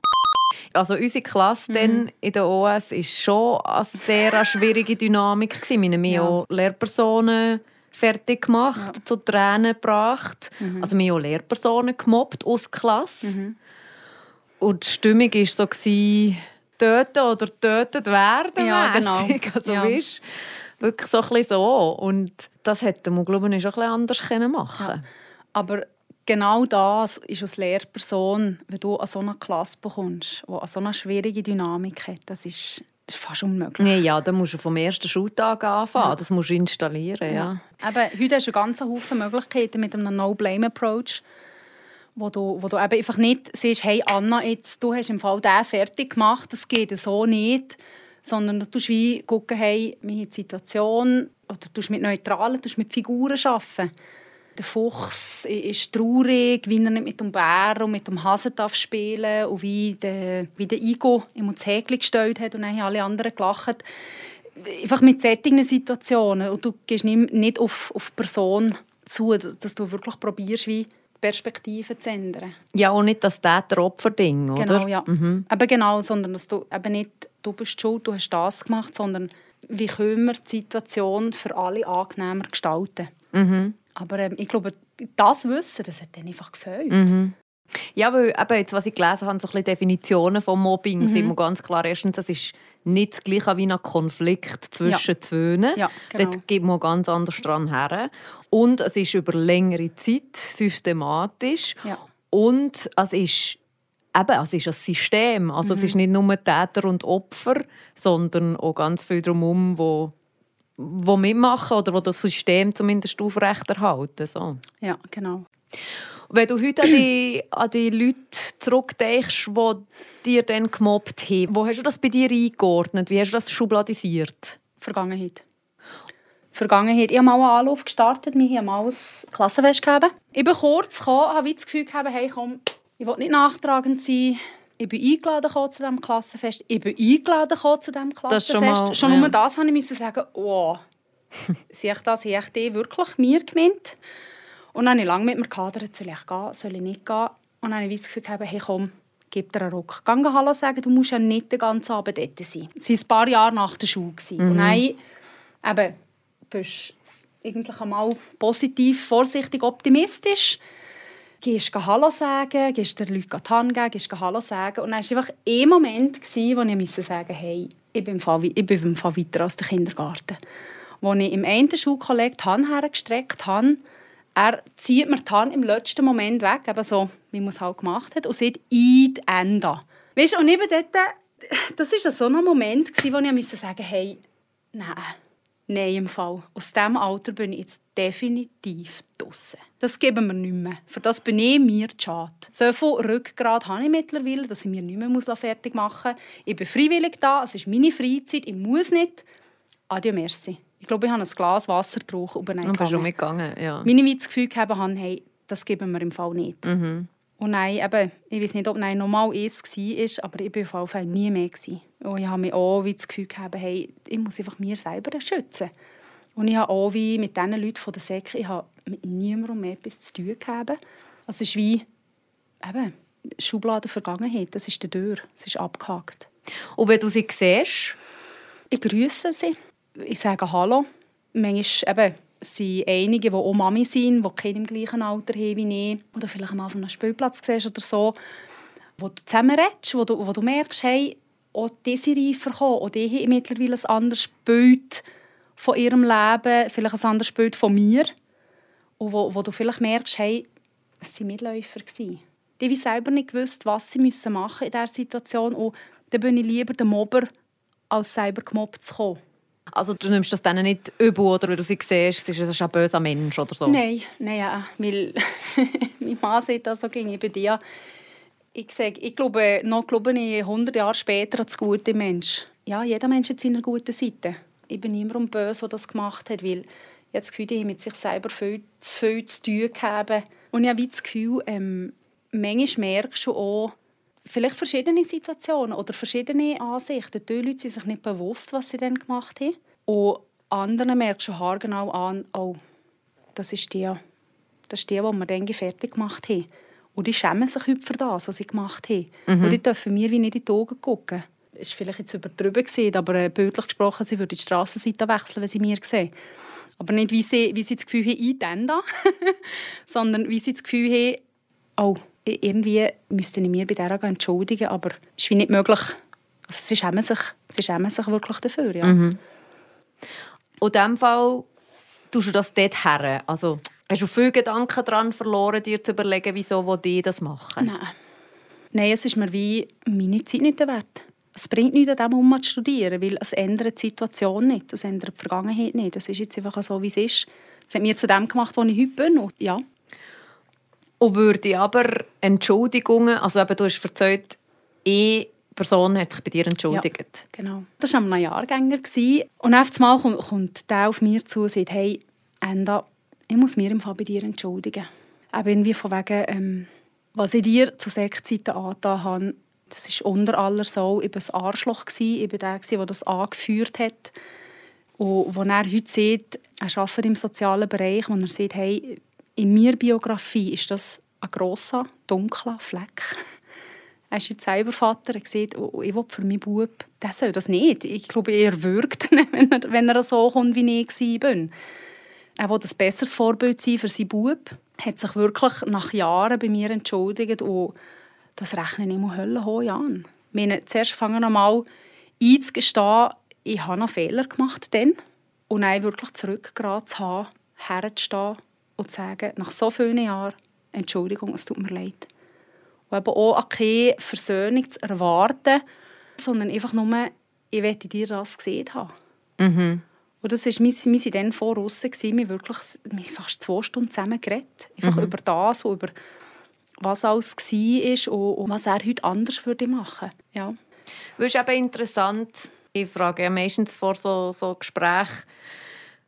Also unsere Klasse mhm. in der OS war schon eine sehr schwierige Dynamik. Wir haben ja. auch Lehrpersonen fertig gemacht, ja. zu Tränen gebracht. Mhm. Also wir haben auch Lehrpersonen gemobbt aus der Klasse. Mhm. Und die Stimmung war so, töten oder tötet werden. Ja, genau. Also, ja. Weißt, wirklich so ein so. Und das hätte man, glaube ich, auch ein anders machen ja. Aber genau das ist als Lehrperson, wenn du an so eine Klasse bekommst, die so eine schwierige Dynamik hat, das ist, das ist fast unmöglich. Nee, ja, dann musst du vom ersten Schultag anfangen. Ja. Das musst du installieren. Ja. ja. Eben, heute hast du einen ganzen Haufen Möglichkeiten mit einem No-Blame-Approach wo du, wo du eben einfach nicht siehst, hey Anna, jetzt, du hast im Fall den fertig gemacht, das geht so nicht, sondern du tust wie gucken, hey, die Situation, oder du mit Neutralen, du mit Figuren arbeiten. Der Fuchs ist traurig, wie er nicht mit dem Bär und mit dem Hasen darf spielen und wie der, wie der Igo ihm ins Häkchen gestellt hat und dann haben alle anderen gelacht. Einfach mit solchen Situationen. Und du gehst nicht auf, auf die Person zu, dass du wirklich probierst, wie Perspektive zu ändern. Ja, und nicht das Täter-Opfer-Ding, oder? Genau, ja. Mhm. Eben genau, sondern dass du eben nicht du bist schuld, du hast das gemacht, sondern wie können wir die Situation für alle angenehmer gestalten. Mhm. Aber ähm, ich glaube, das Wissen, das hat dann einfach gefällt. Mhm. Ja, weil eben jetzt, was ich gelesen habe, so ein Definitionen von Mobbing mhm. sind ganz klar. Erstens, das ist nicht das gleiche wie ein Konflikt zwischen ja. Zwöhnen. Ja, genau. Dort geht man ganz anders dran her. Und es ist über längere Zeit systematisch. Ja. Und es ist eben, es ist ein System. Also mhm. es ist nicht nur Täter und Opfer, sondern auch ganz viel drumherum, wo wo mitmachen oder wo das System zumindest aufrechterhalten. So. Ja, genau. Wenn du heute an die, an die Leute zurückdenkst, die dir dann gemobbt haben, wo hast du das bei dir eingeordnet? Wie hast du das schubladisiert? Vergangenheit. Vergangenheit. Ich habe mal einen Anlauf gestartet. Wir haben mal ein Klassenfest gegeben. Ich bin kurz gekommen, habe das Gefühl gehabt, hey, komm, ich will nicht nachtragend sein. Ich bin eingeladen zu diesem Klassenfest. Ich bin eingeladen zu diesem Klassenfest. schon, mal, schon ja. nur das musste ich sagen, oh, sehe ich das, habe ich die wirklich mir gemeint? Und dann habe ich lange mit mir gehadert, soll ich gehen, soll ich nicht gehen? Und dann habe ich das Gefühl gehabt, hey komm, gib dir einen Ruck. Geh Hallo sagen, du musst ja nicht den ganzen Abend dort sein. Es war ein paar Jahre nach der Schule. Mhm. Und dann eben, bist eigentlich einmal positiv, vorsichtig, optimistisch. Gehst Hallo sagen, gehst der Leuten die Hand geben, gehst Hallo sagen. Und dann war einfach ein Moment, wo ich musste sagen hey, ich bin, im Fall, ich bin im Fall weiter als der Kindergarten. Wo ich im einen Schulkollegen die Hand hergestreckt habe, er zieht mir die Hand im letzten Moment weg, eben so, wie man es halt gemacht hat, und sieht «in die Ende». Weißt und eben dort, das war so ein Moment, wo ich sagen «Hey, nein, nein im Fall. Aus diesem Alter bin ich jetzt definitiv draußen. Das geben wir nicht mehr. Für das bin ich mir schade. So viel Rückgrat habe ich mittlerweile, dass ich mir nicht mehr fertig machen muss. Ich bin freiwillig da, es ist meine Freizeit, ich muss nicht. Adieu, merci. Ich glaube, ich habe ein Glas Wasser getrunken und bin Und bist schon mitgegangen, ja. Meine Gefühl gehabt habe, hey, das geben wir im Fall nicht. Mhm. Und nein, eben, ich weiß nicht, ob nein normal es war, aber ich war auf jeden Fall nie mehr. Gewesen. Und ich habe mich auch wie das Gefühl gehabt, hey, ich muss einfach mir selber schützen. Und ich habe auch wie mit diesen Leuten von der Säcke, ich habe mit niemandem mehr etwas zu tun gehabt. Also es ist wie, eben, Schublade Vergangenheit, das ist der Tür, es ist abgehakt. Und wenn du sie siehst? Ich grüße sie ich sage Hallo. Manchmal eben, sind einige, die auch Mami sind, die Kinder im gleichen Alter haben wie ich. Oder vielleicht mal auf einem Spielplatz siehst oder so. Wo du zusammen redest, wo du, wo du merkst, hey, auch diese reifer kommen, auch die haben mittlerweile ein anderes Bild von ihrem Leben, vielleicht ein anderes Bild von mir. Und wo, wo du vielleicht merkst, hey, es waren Mitläufer. Die haben selber nicht gewusst, was sie machen müssen in dieser Situation. Und dann bin ich lieber der Mobber, als selber gemobbt zu kommen. Also du nimmst das denen nicht übel oder wenn du sie siehst, ist es ein böser Mensch oder so? Nein, nein ja, weil mein Mann sieht das so bin ja, Ich, sage, ich glaube, noch glaube ich 100 Jahre später an das gute Mensch. Ja, jeder Mensch hat seine gute Seite. Ich bin niemand böse, der das gemacht hat, weil ich das Gefühl, ich mit sich selber viel zu viel zu tun haben. Und ich habe das Gefühl, ähm, manchmal merkst du auch, vielleicht verschiedene Situationen oder verschiedene Ansichten. Die Leute sind sich nicht bewusst, was sie dann gemacht haben. Und andere merkst du haargenau an, oh, das ist die, das ist die, die wir dann fertig gemacht haben. Und die schämen sich heute für das, was sie gemacht haben. Mhm. Und die dürfen mir wie nicht in die Augen gucken. Das war vielleicht jetzt übertrieben, gewesen, aber äh, bildlich gesprochen, sie würden die Strassenseite wechseln, wenn sie mir sehen. Aber nicht, wie sie, wie sie das Gefühl haben, ich dann da, sondern wie sie das Gefühl haben, oh, irgendwie müsste ich mir bei der entschuldigen, aber es ist wie nicht möglich. Also sie, schämen sich, sie schämen sich wirklich dafür, ja. Mhm. Und in diesem Fall tust du das dort her? Also, hast du viele Gedanken daran verloren, dir zu überlegen, wieso die das machen? Nein. Nein, es ist mir wie meine Zeit nicht wert. Es bringt nichts, an dem zu studieren, weil es ändert die Situation nicht, es ändert die Vergangenheit nicht. Es ist jetzt einfach so, wie es ist. Es hat mir zu dem gemacht, wo ich heute bin. Und ja, und würde aber Entschuldigungen, also eben, du hast erzählt, eine Person hat sich bei dir entschuldigt. Ja, genau. Das war ein Jahrgänger. Und auf einmal kommt der auf mich zu und sagt, hey, Enda, ich muss mich im Fall bei dir entschuldigen. Eben irgendwie von wegen, ähm, was ich dir zu Sektzeiten angetan habe, das war unter aller Sau. War ein Arschloch. Ich war der, das angeführt hat. Und wo er heute sieht, er arbeitet im sozialen Bereich, wo er sagt, hey, in meiner Biografie ist das ein grosser, dunkler Fleck. Er ist jetzt selber Vater. Er sieht, oh, ich will für meinen Bub, der soll das nicht. Ich glaube, er wirkt, wenn er, wenn er so kommt, wie ich war. Er will ein besseres Vorbild sein für seinen Bub. Er hat sich wirklich nach Jahren bei mir entschuldigt. Und das rechne ich immer höllenhoch an. Ich meine, zuerst fangen wir mal einzugestehen, ich habe einen Fehler gemacht dann. Und dann wirklich zurückgeraten zu haben, herzustehen und zu sagen, nach so vielen Jahren, Entschuldigung, es tut mir leid. Und eben auch keine Versöhnung zu erwarten, sondern einfach nur, ich möchte dir das gesehen haben. Mhm. Und das ist, wir, wir waren dann vor uns, wir haben wirklich wir fast zwei Stunden zusammen geredet. Einfach mhm. über das, über was alles war und, und was er heute anders würde machen würde. Ja. Das ist eben interessant, ich frage ja meistens vor so, so Gesprächen,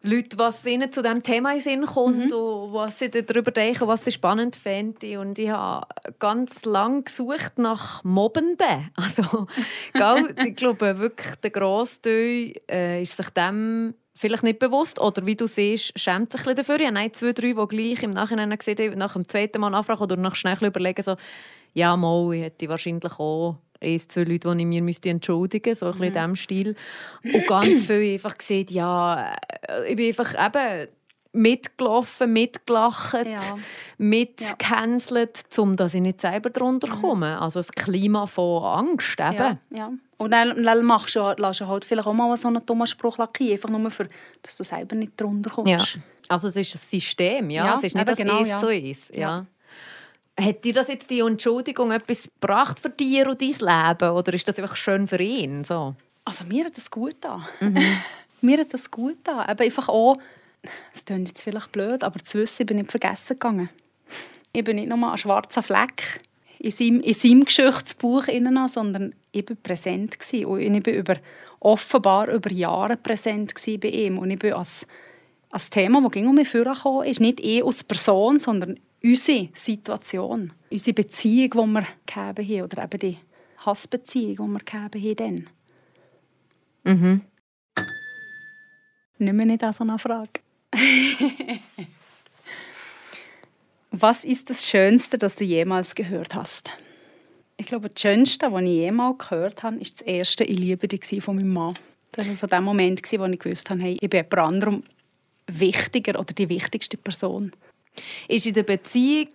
Leute, was ihnen zu diesem Thema in Sinn kommt mhm. und was sie darüber denken, was sie spannend finden. Und ich habe ganz lange gesucht nach Mobbenden. Also, ich glaube wirklich, der Grossteil äh, ist sich dem vielleicht nicht bewusst oder wie du siehst, schämt sich ein dafür. Ich habe zwei, drei, die gleich im Nachhinein gesehen nach dem zweiten Mal nachfragen oder nach schnell überlegen, so, ja, mal, ich hätte wahrscheinlich auch eins, zwei Leute, die ich mir müsste entschuldigen müsste, so ein bisschen in diesem Stil. Und ganz viel einfach gesehen, ja, äh, ich bin einfach eben mitgelaufen, mitgelacht, ja. mitgecancelt, ja. um dass ich nicht selber darunter mhm. komme. Also das Klima von Angst eben. Ja, ja. Und dann, dann machst du, lässt du halt vielleicht auch mal so einen dummen Spruch lackieren, einfach nur, für, dass du selber nicht darunter kommst. Ja. Also es ist ein System, ja. ja es ist nicht das genau, ja. zu ist. Ja. Hat dir das jetzt die Entschuldigung etwas gebracht für dir und dein Leben oder ist das einfach schön für ihn? So? Also mir hat das gut an. Mhm. mir hat das gut an. Aber einfach auch, es klingt jetzt vielleicht blöd, aber zu wissen, ich bin nicht vergessen gegangen. Ich bin nicht nur ein schwarzer Fleck in seinem, in seinem Geschichtsbuch, sondern ich war präsent. Gewesen. Und ich war über, offenbar über Jahre präsent bei ihm. Und ich bin als, als Thema, das ging um mich vorgekommen ist, nicht ich als Person, sondern unsere Situation, unsere Beziehung, die wir gegeben haben, oder eben die Hassbeziehung, die wir gegeben haben. Dann. Mhm. Nimm mir nicht an so eine Frage. Was ist das Schönste, das du jemals gehört hast? Ich glaube, das Schönste, was ich jemals gehört habe, ist das erste «Ich liebe dich» von meinem Mann. Das war so der Moment, wo ich gewusst habe, hey, ich bin jemand anderem wichtiger oder die wichtigste Person. Ist in der Beziehung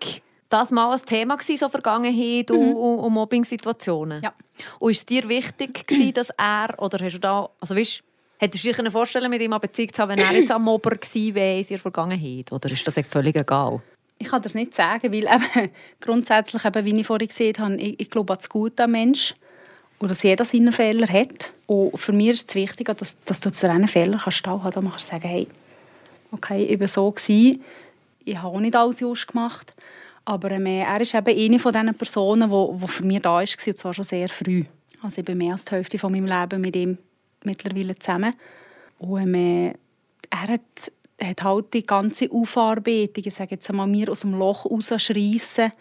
das mal ein Thema gewesen, so Vergangenheit mhm. und, und Mobbing-Situationen? Ja. Und ist es dir wichtig gewesen, dass er, oder hast du da, also weißt, hättest du dir vorstellen mit ihm eine Beziehung zu haben, wenn er jetzt am Mobber gewesen wäre in seiner Vergangenheit? Oder ist das völlig egal? Ich kann das nicht sagen, weil eben, grundsätzlich, eben, wie ich vorhin gesehen habe, ich, ich glaube an das Gute am Mensch und dass jeder seine Fehler hat. Und für mich ist es wichtig, dass, dass du zu diesen Fehlern kannst stehen kannst. Dann kannst du sagen, hey, okay, ich war so, gewesen, ich habe auch nicht alles just gemacht, Aber ähm, er ist eben eine von diesen Personen, die, für mich da war, und zwar schon sehr früh. Also ich bin mehr als die Hälfte von meinem Leben mit ihm mittlerweile zusammen. Und äh, er hat, hat halt die ganze Aufarbeitung, ich sage jetzt einmal, mir aus dem Loch rausschreissen,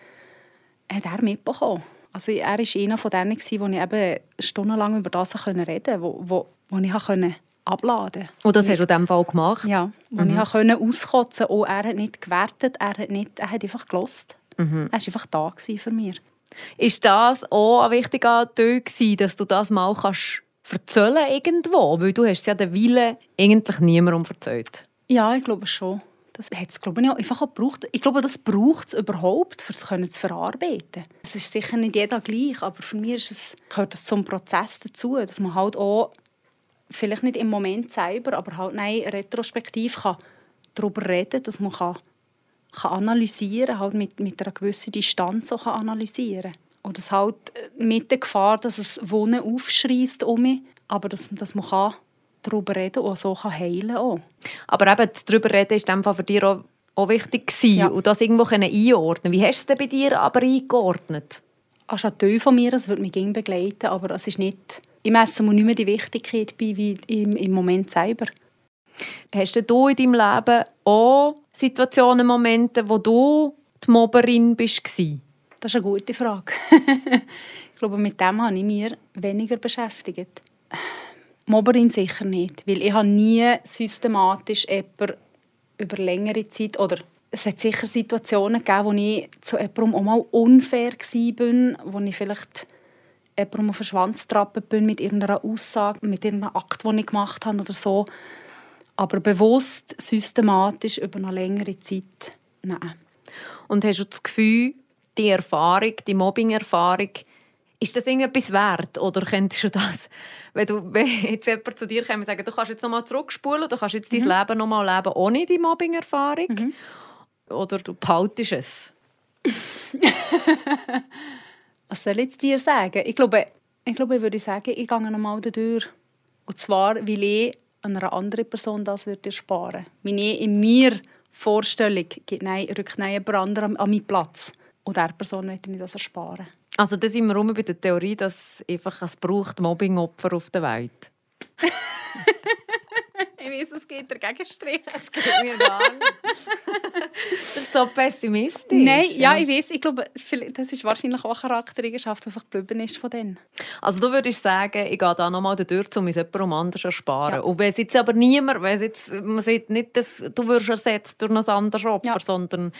hat er mitbekommen. Also er war einer von denen, wo ich eben stundenlang über das reden konnte, wo, wo, wo ich konnte abladen Und das hast du in diesem Fall gemacht? Ja, wo mhm. ich konnte auskotzen konnte. Er hat nicht gewertet, er hat, nicht, er hat einfach gelost. Mhm. Er war einfach da für mich. Ist das auch ein wichtiger Teil dass du das mal kannst erzählen irgendwo? Weil du hast ja den Willen eigentlich niemandem erzählt. Ja, ich glaube schon. Das hat es, glaube ich, einfach auch gebraucht. Ich glaube, das braucht es überhaupt, um es zu verarbeiten. Es ist sicher nicht jeder gleich, aber für mich ist es, gehört das zum Prozess dazu, dass man halt auch, vielleicht nicht im Moment selber, aber halt nein, retrospektiv kann darüber reden dass man kann, kann analysieren halt mit, mit einer gewissen Distanz auch kann analysieren Und das halt mit der Gefahr, dass es Wohnen aufschreist um mich, aber dass, dass man kann darüber reden und so kann heilen kann. Aber eben, darüber reden ist in für dich auch, auch wichtig gewesen, ja. und das irgendwo einordnen Wie hast du es denn bei dir aber eingeordnet? Es ist ein Teil von mir, das wird mich begleiten, aber es ist nicht... Ich messe mir nicht mehr die Wichtigkeit bei, wie im, im Moment selber. Hast du in deinem Leben auch Situationen, Momente, wo du die Mobberin bist? Das ist eine gute Frage. ich glaube, mit dem habe ich mich weniger beschäftigt. Mobberin sicher nicht, weil ich habe nie systematisch jemanden über längere Zeit oder es hat sicher Situationen gegeben, wo ich zu jemandem auch mal unfair war, wo ich vielleicht jemandem auf den Schwanz getrappelt bin mit irgendeiner Aussage, mit irgendeinem Akt, den ich gemacht habe oder so. Aber bewusst, systematisch, über eine längere Zeit, nein. Und hast du das Gefühl, die Erfahrung, die Mobbing-Erfahrung, ist das irgendetwas wert? Oder könntest du das wenn, du, wenn jetzt jemand zu dir kommt und sagt, du kannst jetzt nochmal zurückspulen, du kannst jetzt mhm. dein Leben nochmal leben ohne die Mobbing-Erfahrung. Mhm. Oder du behaltest es. Was soll ich dir sagen? Ich glaube, ich, glaube, ich würde sagen, ich gehe nochmal durch. Und zwar, weil ich einer anderen Person das würde ersparen würde. Wenn in mir Vorstellung gibt, nein, rückt nein jemand anderem an meinen Platz. Und dieser Person möchte ich das ersparen. Also da sind wir rum bei der Theorie, dass einfach es braucht Mobbingopfer auf der Welt. ich weiß, es geht der Gegenstrich. Das geht mir gar nicht. das ist so pessimistisch. Nein, ja, ich weiß. Ich glaube, das ist wahrscheinlich auch eine Charaktereigenschaft, die einfach geblieben ist von denen. Also du würdest sagen, ich gehe da nochmal durch, um es jemandem anders zu ersparen. Ja. Und wenn es jetzt aber niemand, wenn es jetzt, man sieht nicht, dass du wirst ersetzt durch ein anderes Opfer, ja. sondern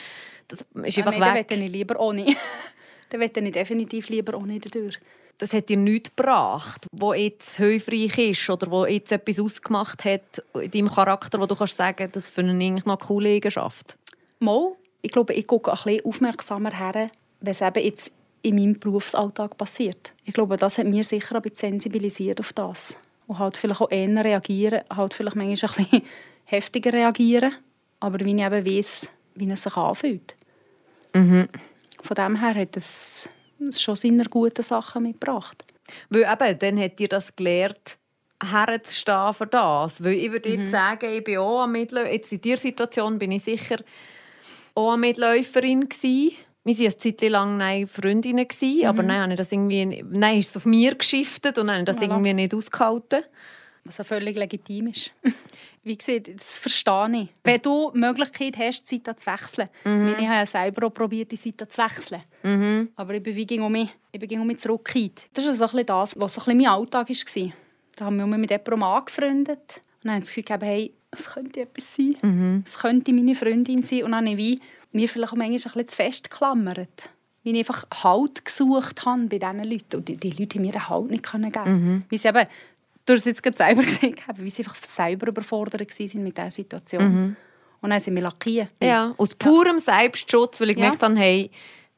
das ist einfach ja, nein, weg. Dann ich lieber ohne. dann möchte ich definitiv lieber ohne durch. Das hat dir nichts gebracht, wo jetzt hilfreich ist oder wo jetzt etwas ausgemacht hat in deinem Charakter, wo du kannst sagen, das finde ich eigentlich noch eine coole Eigenschaft. Mal, ich glaube, ich gucke ein bisschen aufmerksamer her, es eben jetzt in meinem Berufsalltag passiert. Ich glaube, das hat mir sicher ein bisschen sensibilisiert auf das. Und halt vielleicht auch eher reagieren, halt vielleicht manchmal ein bisschen heftiger reagieren, aber wie ich eben weiss, wie es sich anfühlt. Mhm. Von dem her hat es schon seine guten Sachen mitgebracht. Weil eben, dann hat dir das gelernt, herzustehen für das. Weil ich würde jetzt mhm. sagen, ich bin auch Mitläuferin. Jetzt in dieser Situation bin ich sicher auch eine Mitläuferin gewesen. Wir waren eine Zeit lang Freundinnen, mhm. aber dann habe ich das irgendwie, nein, ist es auf mir geschiftet und dann habe ich das voilà. irgendwie nicht ausgehalten. Was auch völlig legitim ist. Wie gesagt, das verstehe ich. Wenn du die Möglichkeit hast, die Seite zu wechseln. Mhm. Ich habe ja selber auch probiert, die Seite zu wechseln. Mhm. Aber ich bin wie um mich, ich bin um mich zurückgekehrt. Das ist also das, was so ein mein Alltag war. Da haben wir mit jemandem angefreundet. Und dann habe ich das Gefühl gehabt, hey, es könnte etwas sein. Mhm. Es könnte meine Freundin sein. Und dann habe ich mir vielleicht auch manchmal ein bisschen zu fest geklammert. Wie ich einfach Halt gesucht habe bei diesen Leuten. Und die, die Leute haben mir den Halt nicht geben mhm. Weil sie eben du hast es jetzt selber gesehen, wie sie einfach selber überfordert waren mit dieser Situation. Mhm. Und dann sind wir lackiert. Ja, aus purem. Selbstschutz, weil ich ja. gemerkt habe, hey,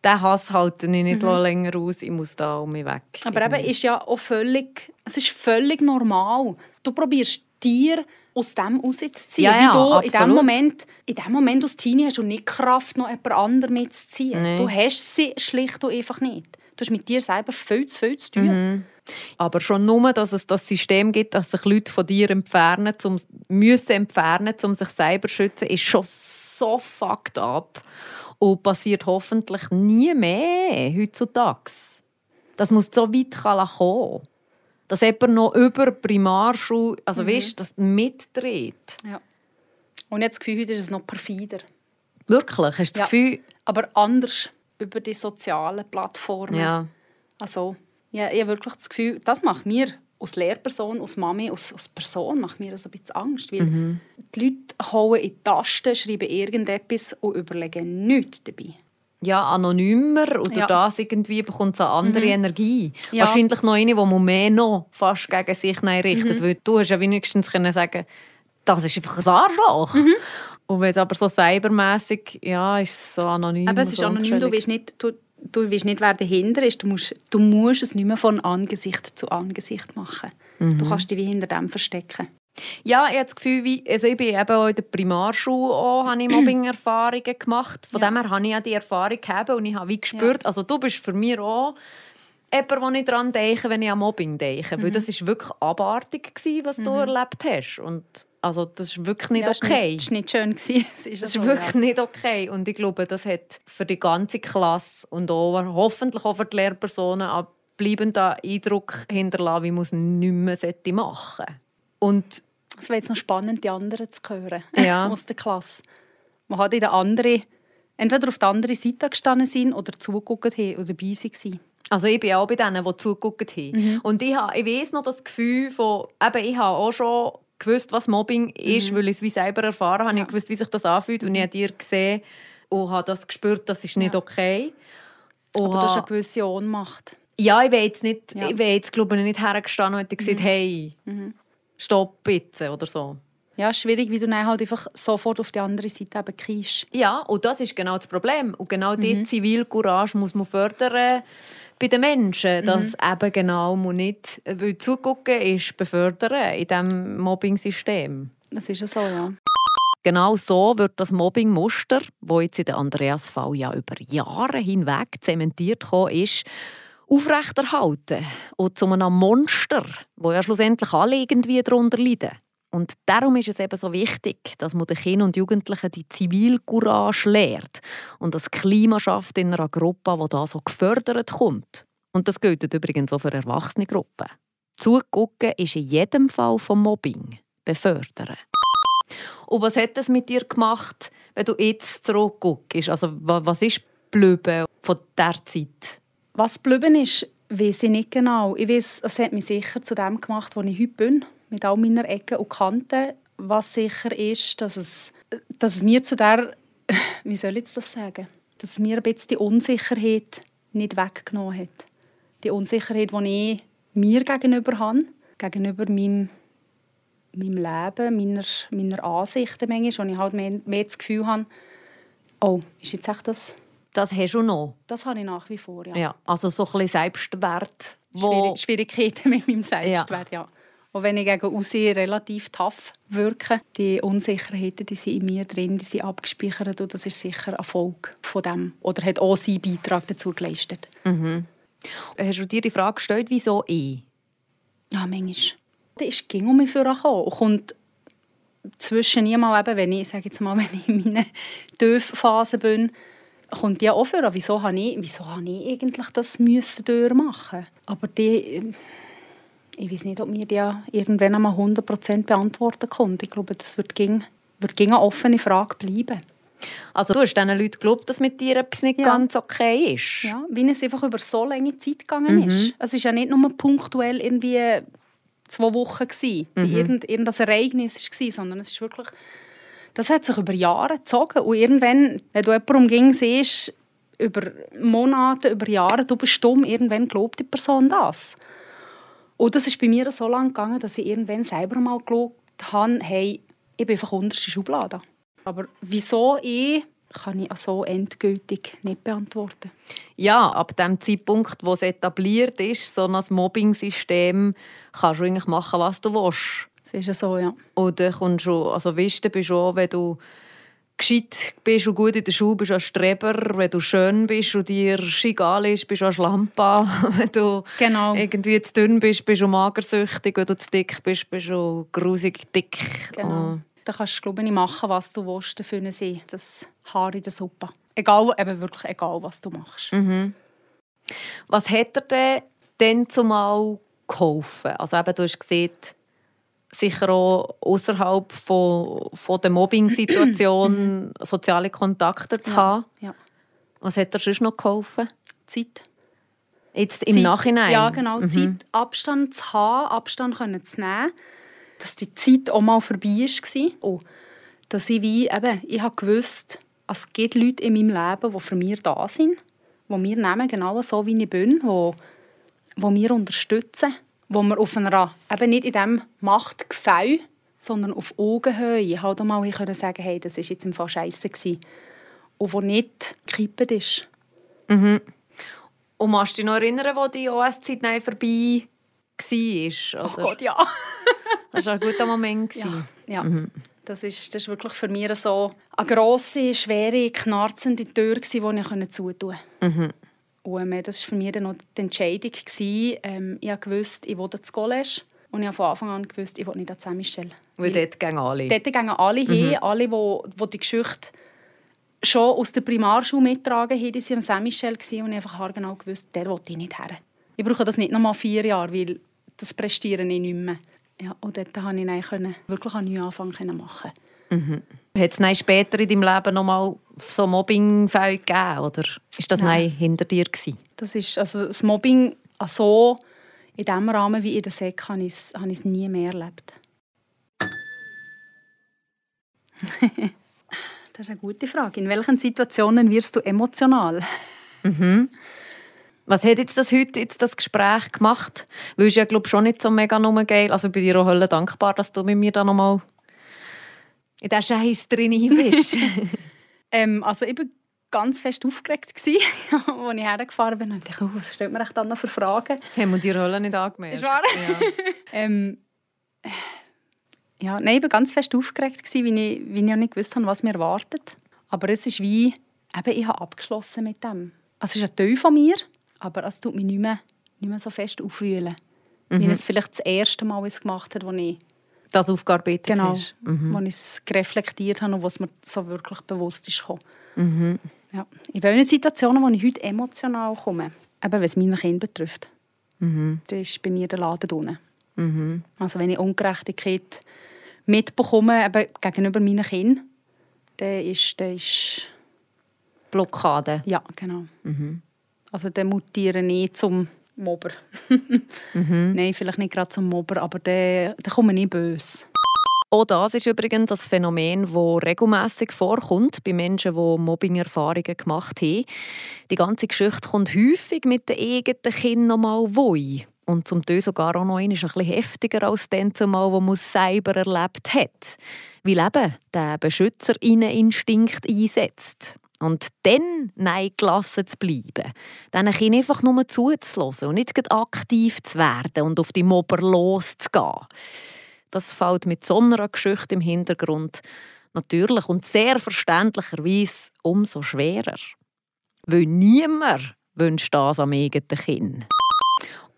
den Hass halte ich nicht mhm. länger aus, ich muss da um mich weg. Aber eben ist ja auch völlig, es ist völlig normal. Du probierst dir aus dem rauszuziehen. Ja, ja, Wie du in dem, Moment, in dem Moment als Teenie hast du nicht Kraft, noch jemand anderen mitzuziehen. Nee. Du hast sie schlicht und einfach nicht. Du hast mit dir selber viel zu viel zu tun. Mhm. Aber schon nur, dass es das System gibt, dass sich Leute von dir entfernen, zum, müssen entfernen, um sich selber zu schützen, ist schon so fucked up. und passiert hoffentlich nie mehr heutzutage. Das muss so weit kommen dass jemand noch über Primarschule, also mhm. weißt, das mitdreht. Ja. Und jetzt das Gefühl, heute ist es noch perfider. Wirklich? Hast du das ja. Gefühl? Aber anders über die sozialen Plattformen. Ja. Also, ja, ich habe wirklich das Gefühl, das macht mir als Lehrperson, als Mami, als, als Person macht mir das ein bisschen Angst, weil mhm. die Leute hauen in die Tasten, schreiben irgendetwas und überlegen nichts dabei ja, anonymer oder ja. das irgendwie bekommt es eine andere mhm. Energie. Ja. Wahrscheinlich noch eine, die man mehr noch fast gegen sich richtet. Mhm. Weil du hast ja wenigstens können sagen das ist einfach ein Arschloch. Mhm. Und wenn es aber so cybermäßig ja, ist es so anonym. Aber es ist anonym, du weißt nicht, du, du weißt nicht, wer dahinter ist. Du musst, du musst es nicht mehr von Angesicht zu Angesicht machen. Mhm. Du kannst dich wie hinter dem verstecken. Ja, ich habe das Gefühl, wie, also ich bin eben auch in der Primarschule auch, habe ich Mobbing-Erfahrungen gemacht. Von ja. dem her habe ich ja die Erfahrung gehabt und ich habe wie gespürt, ja. also du bist für mich auch jemand, wo ich daran denke, wenn ich an Mobbing denke. Mhm. Weil das war wirklich abartig, was mhm. du erlebt hast. Und also das ist wirklich nicht ja, okay. Das war nicht schön. Das ist, das ist wirklich ja. nicht okay. Und ich glaube, das hat für die ganze Klasse und auch, hoffentlich auch für die Lehrpersonen einen bleibenden Eindruck hinterlassen, wie man es nicht mehr machen sollte. Und es wäre jetzt noch spannend, die anderen zu hören ja. aus der Klasse. Man hat in der anderen, entweder auf der anderen Seite gestanden sind oder zugeguckt haben oder dabei waren. Also ich bin auch bei denen, die zugeguckt haben. Mhm. Und ich, habe, ich weiss noch das Gefühl von, eben, ich habe auch schon gewusst, was Mobbing ist, mhm. weil ich es wie selber erfahren habe. Ja. Ich gewusst, wie sich das anfühlt und ich habe dir gesehen und habe das gespürt, das ist nicht ja. okay. Und Aber das ist eine gewisse Ohnmacht. Ja, ich will jetzt, nicht, ja. ich will jetzt glaube ich, nicht hergestanden und gesagt, mhm. hey, mhm stopp bitte oder so. Ja, schwierig, wie du dann halt einfach sofort auf die andere Seite eben kriegst. Ja, und das ist genau das Problem. Und genau mhm. diese Zivilcourage muss man fördern bei den Menschen, mhm. dass eben genau man nicht weil zugucken ist befördern in diesem Mobbing-System. Das ist ja so, ja. Genau so wird das Mobbing-Muster, das jetzt in der Andreas-Fall ja über Jahre hinweg zementiert ist, aufrechterhalten und zu einem Monster, wo ja schlussendlich alle irgendwie darunter leiden. Und darum ist es eben so wichtig, dass man den Kindern und Jugendlichen die Zivilcourage lehrt und das Klima schafft in einer Gruppe, wo da so gefördert kommt. Und das gilt übrigens auch für erwachsene Gruppen. Zugucken ist in jedem Fall vom Mobbing befördern. Und was hat das mit dir gemacht, wenn du jetzt zurückguckst? Also was ist geblieben von dieser Zeit? Was geblieben ist, weiß ich nicht genau. Ich weiß, es hat mich sicher zu dem gemacht, wo ich heute bin, mit all meinen Ecken und Kanten. Was sicher ist, dass es, dass es mir zu der, wie soll ich das sagen, dass es mir ein bisschen die Unsicherheit nicht weggenommen hat. Die Unsicherheit, die ich mir gegenüber habe, gegenüber meinem, meinem Leben, meiner, meiner Ansichten manchmal, wo ich halt mehr, mehr das Gefühl habe, oh, ist jetzt echt das das hast du noch? Das habe ich nach wie vor, ja. ja also so ein bisschen Selbstwert. Wo... Schwierigkeiten mit meinem Selbstwert, ja. ja. Und wenn ich gegen aussehen relativ tough wirke, die Unsicherheiten, die sind in mir drin, die sind abgespeichert und das ist sicher Erfolg von dem oder hat auch seinen Beitrag dazu geleistet. Mhm. Hast du dir die Frage gestellt, wieso ich? Ja, manchmal. Das ist ging um mich vorgekommen und kommt zwischen niemals eben, wenn ich, sage jetzt mal, wenn ich in meiner Tiefphase bin, kommt ja auch vor, wieso habe ich, wieso habe ich eigentlich das müssen durchmachen Aber die, ich weiß nicht, ob mir die irgendwann einmal 100% beantworten konnte. Ich glaube, das wird, ging, wird ging eine offene Frage bleiben. Also du hast diesen Leuten geglaubt, dass mit dir etwas nicht ja. ganz okay ist? Ja, wie es einfach über so lange Zeit gegangen mhm. ist. Es war ja nicht nur punktuell irgendwie zwei Wochen, gewesen, mhm. wie irgendein Ereignis war, sondern es ist wirklich das hat sich über Jahre gezogen. Und irgendwann, wenn du jemanden umging siehst, über Monate, über Jahre, du bist stumm, irgendwann glaubt die Person das. Und das ist bei mir so lange gegangen, dass ich irgendwann selber mal geglaubt habe, hey, ich bin einfach unterste Schublade. Aber wieso ich, kann ich so endgültig nicht beantworten. Ja, ab dem Zeitpunkt, wo es etabliert ist, so ein Mobbing-System, kannst du eigentlich machen, was du willst. Das ist ja so, ja. Oder kommst du, also weißt du, bist auch, wenn du gescheit bist und gut in der Schule bist, du ein Streber. Wenn du schön bist und dir egal ist, bist du ein Schlampe. Wenn du genau. irgendwie zu dünn bist, bist du magersüchtig. Wenn du zu dick bist, bist du grusig dick. Genau. Da kannst du, glaube ich, machen, was du willst dafür sein. Das Haar in der Suppe. Egal, eben wirklich egal, was du machst. Mhm. Was hat er denn dann zumal geholfen? Also eben, du hast gesehen, sicher auch außerhalb von, von der Mobbing-Situation soziale Kontakte zu haben. Ja. Was hat dir sonst noch geholfen? Zeit. Jetzt im Zeit- Nachhinein? Ja, genau. Mhm. Zeit, Abstand zu haben, Abstand können zu nehmen. Dass die Zeit auch mal vorbei war. Und dass ich wie, eben, ich habe gewusst, es gibt Leute in meinem Leben, die für mich da sind, die mir nehmen, genau so wie ich bin, die, die mir unterstützen, wo wir auf einer, eben nicht in diesem Machtgefälle, sondern auf Augenhöhe halt mal hier können sagen hey, das war jetzt im Fall scheisse gewesen. Und wo nicht gekippt ist. Und kannst du dich noch erinnern, wo die OS-Zeit vorbei war? Oh Oder? Gott, ja. Das war ein guter Moment. Ja, ja. Das, ist, das ist wirklich für mich so eine grosse, schwere, knarzende Tür, die ich zutun konnte. Und ähm, das war für mich dann noch die Entscheidung. Ähm, ich wusste, ich will ins College. Und ich habe von Anfang an gewusst, ich will nicht an Saint-Michel. Weil dort gehen alle. Dort gehen alle hin, alle, die, die die Geschichte schon aus der Primarschule mittragen, haben, die waren am gewesen und ich einfach haargenau gewusst, der will ich nicht her. Ich brauche das nicht noch mal vier Jahre, weil das prestiere ich nicht mehr. Ja, und dort konnte ich dann wirklich einen neuen Anfang können machen. Hat es später in deinem Leben noch mal so Mobbingfälle gegeben? Oder ist das Nein. Hinter dir? Gewesen? Das ist, also das Mobbing so in dem Rahmen wie in der Sek habe ich es habe ich es nie mehr erlebt. das ist eine gute Frage. In welchen Situationen wirst du emotional? Was hat jetzt das heute jetzt das Gespräch gemacht? Weil es ja glaube schon nicht so mega nur geil. Also ich bin dir auch hölle dankbar, dass du mit mir da noch mal in diesen Scheiß drin bist. Ähm, also ich war ganz fest aufgeregt, als ich hergefahren bin. Und dachte, oh, was stellt echt dann noch für Fragen? Haben wir die Rolle nicht angemeldet? Ist wahr? Ja. Ähm, ja, nein, ich war ganz fest aufgeregt, wie ich, wie ich auch nicht gewusst habe, was mir erwartet. Aber es ist wie, eben, ich habe abgeschlossen mit dem. Also es ist ein Teil von mir, aber es tut mich nicht mehr, nicht mehr so fest aufwühlen. Wie ich es vielleicht das erste Mal gemacht habe, als ich, Das aufgearbeitet genau, hast. wo ich es reflektiert habe und was mir so wirklich bewusst ist gekommen. Ja. In welchen Situationen, wo ich heute emotional komme, eben wenn es meine Kinder betrifft, das ist bei mir der Laden unten. Also wenn ich Ungerechtigkeit mitbekomme eben gegenüber meinen Kindern, dann ist, dann ist Blockade. ja genau. Also dann mutiere ich zum Mobber. Nein, vielleicht nicht gerade zum Mobber, aber dann, dann komme ich böse. Auch das ist übrigens das Phänomen, das regelmäßig vorkommt bei Menschen, die Mobbing-Erfahrungen gemacht haben. Die ganze Geschichte kommt häufig mit den eigenen Kindern noch mal woi. Und zum Teil sogar auch noch ein bisschen heftiger als den zumal, wo man selber erlebt hat. Weil eben der Beschützerinneninstinkt einsetzt. Und dann nein gelassen zu bleiben. Diesen Kindern einfach nur zuzulassen und nicht aktiv zu werden und auf die Mobber loszugehen. Das fällt mit so einer Geschichte im Hintergrund natürlich und sehr verständlicherweise umso schwerer. Weil niemand wünscht das am eigenen Kind.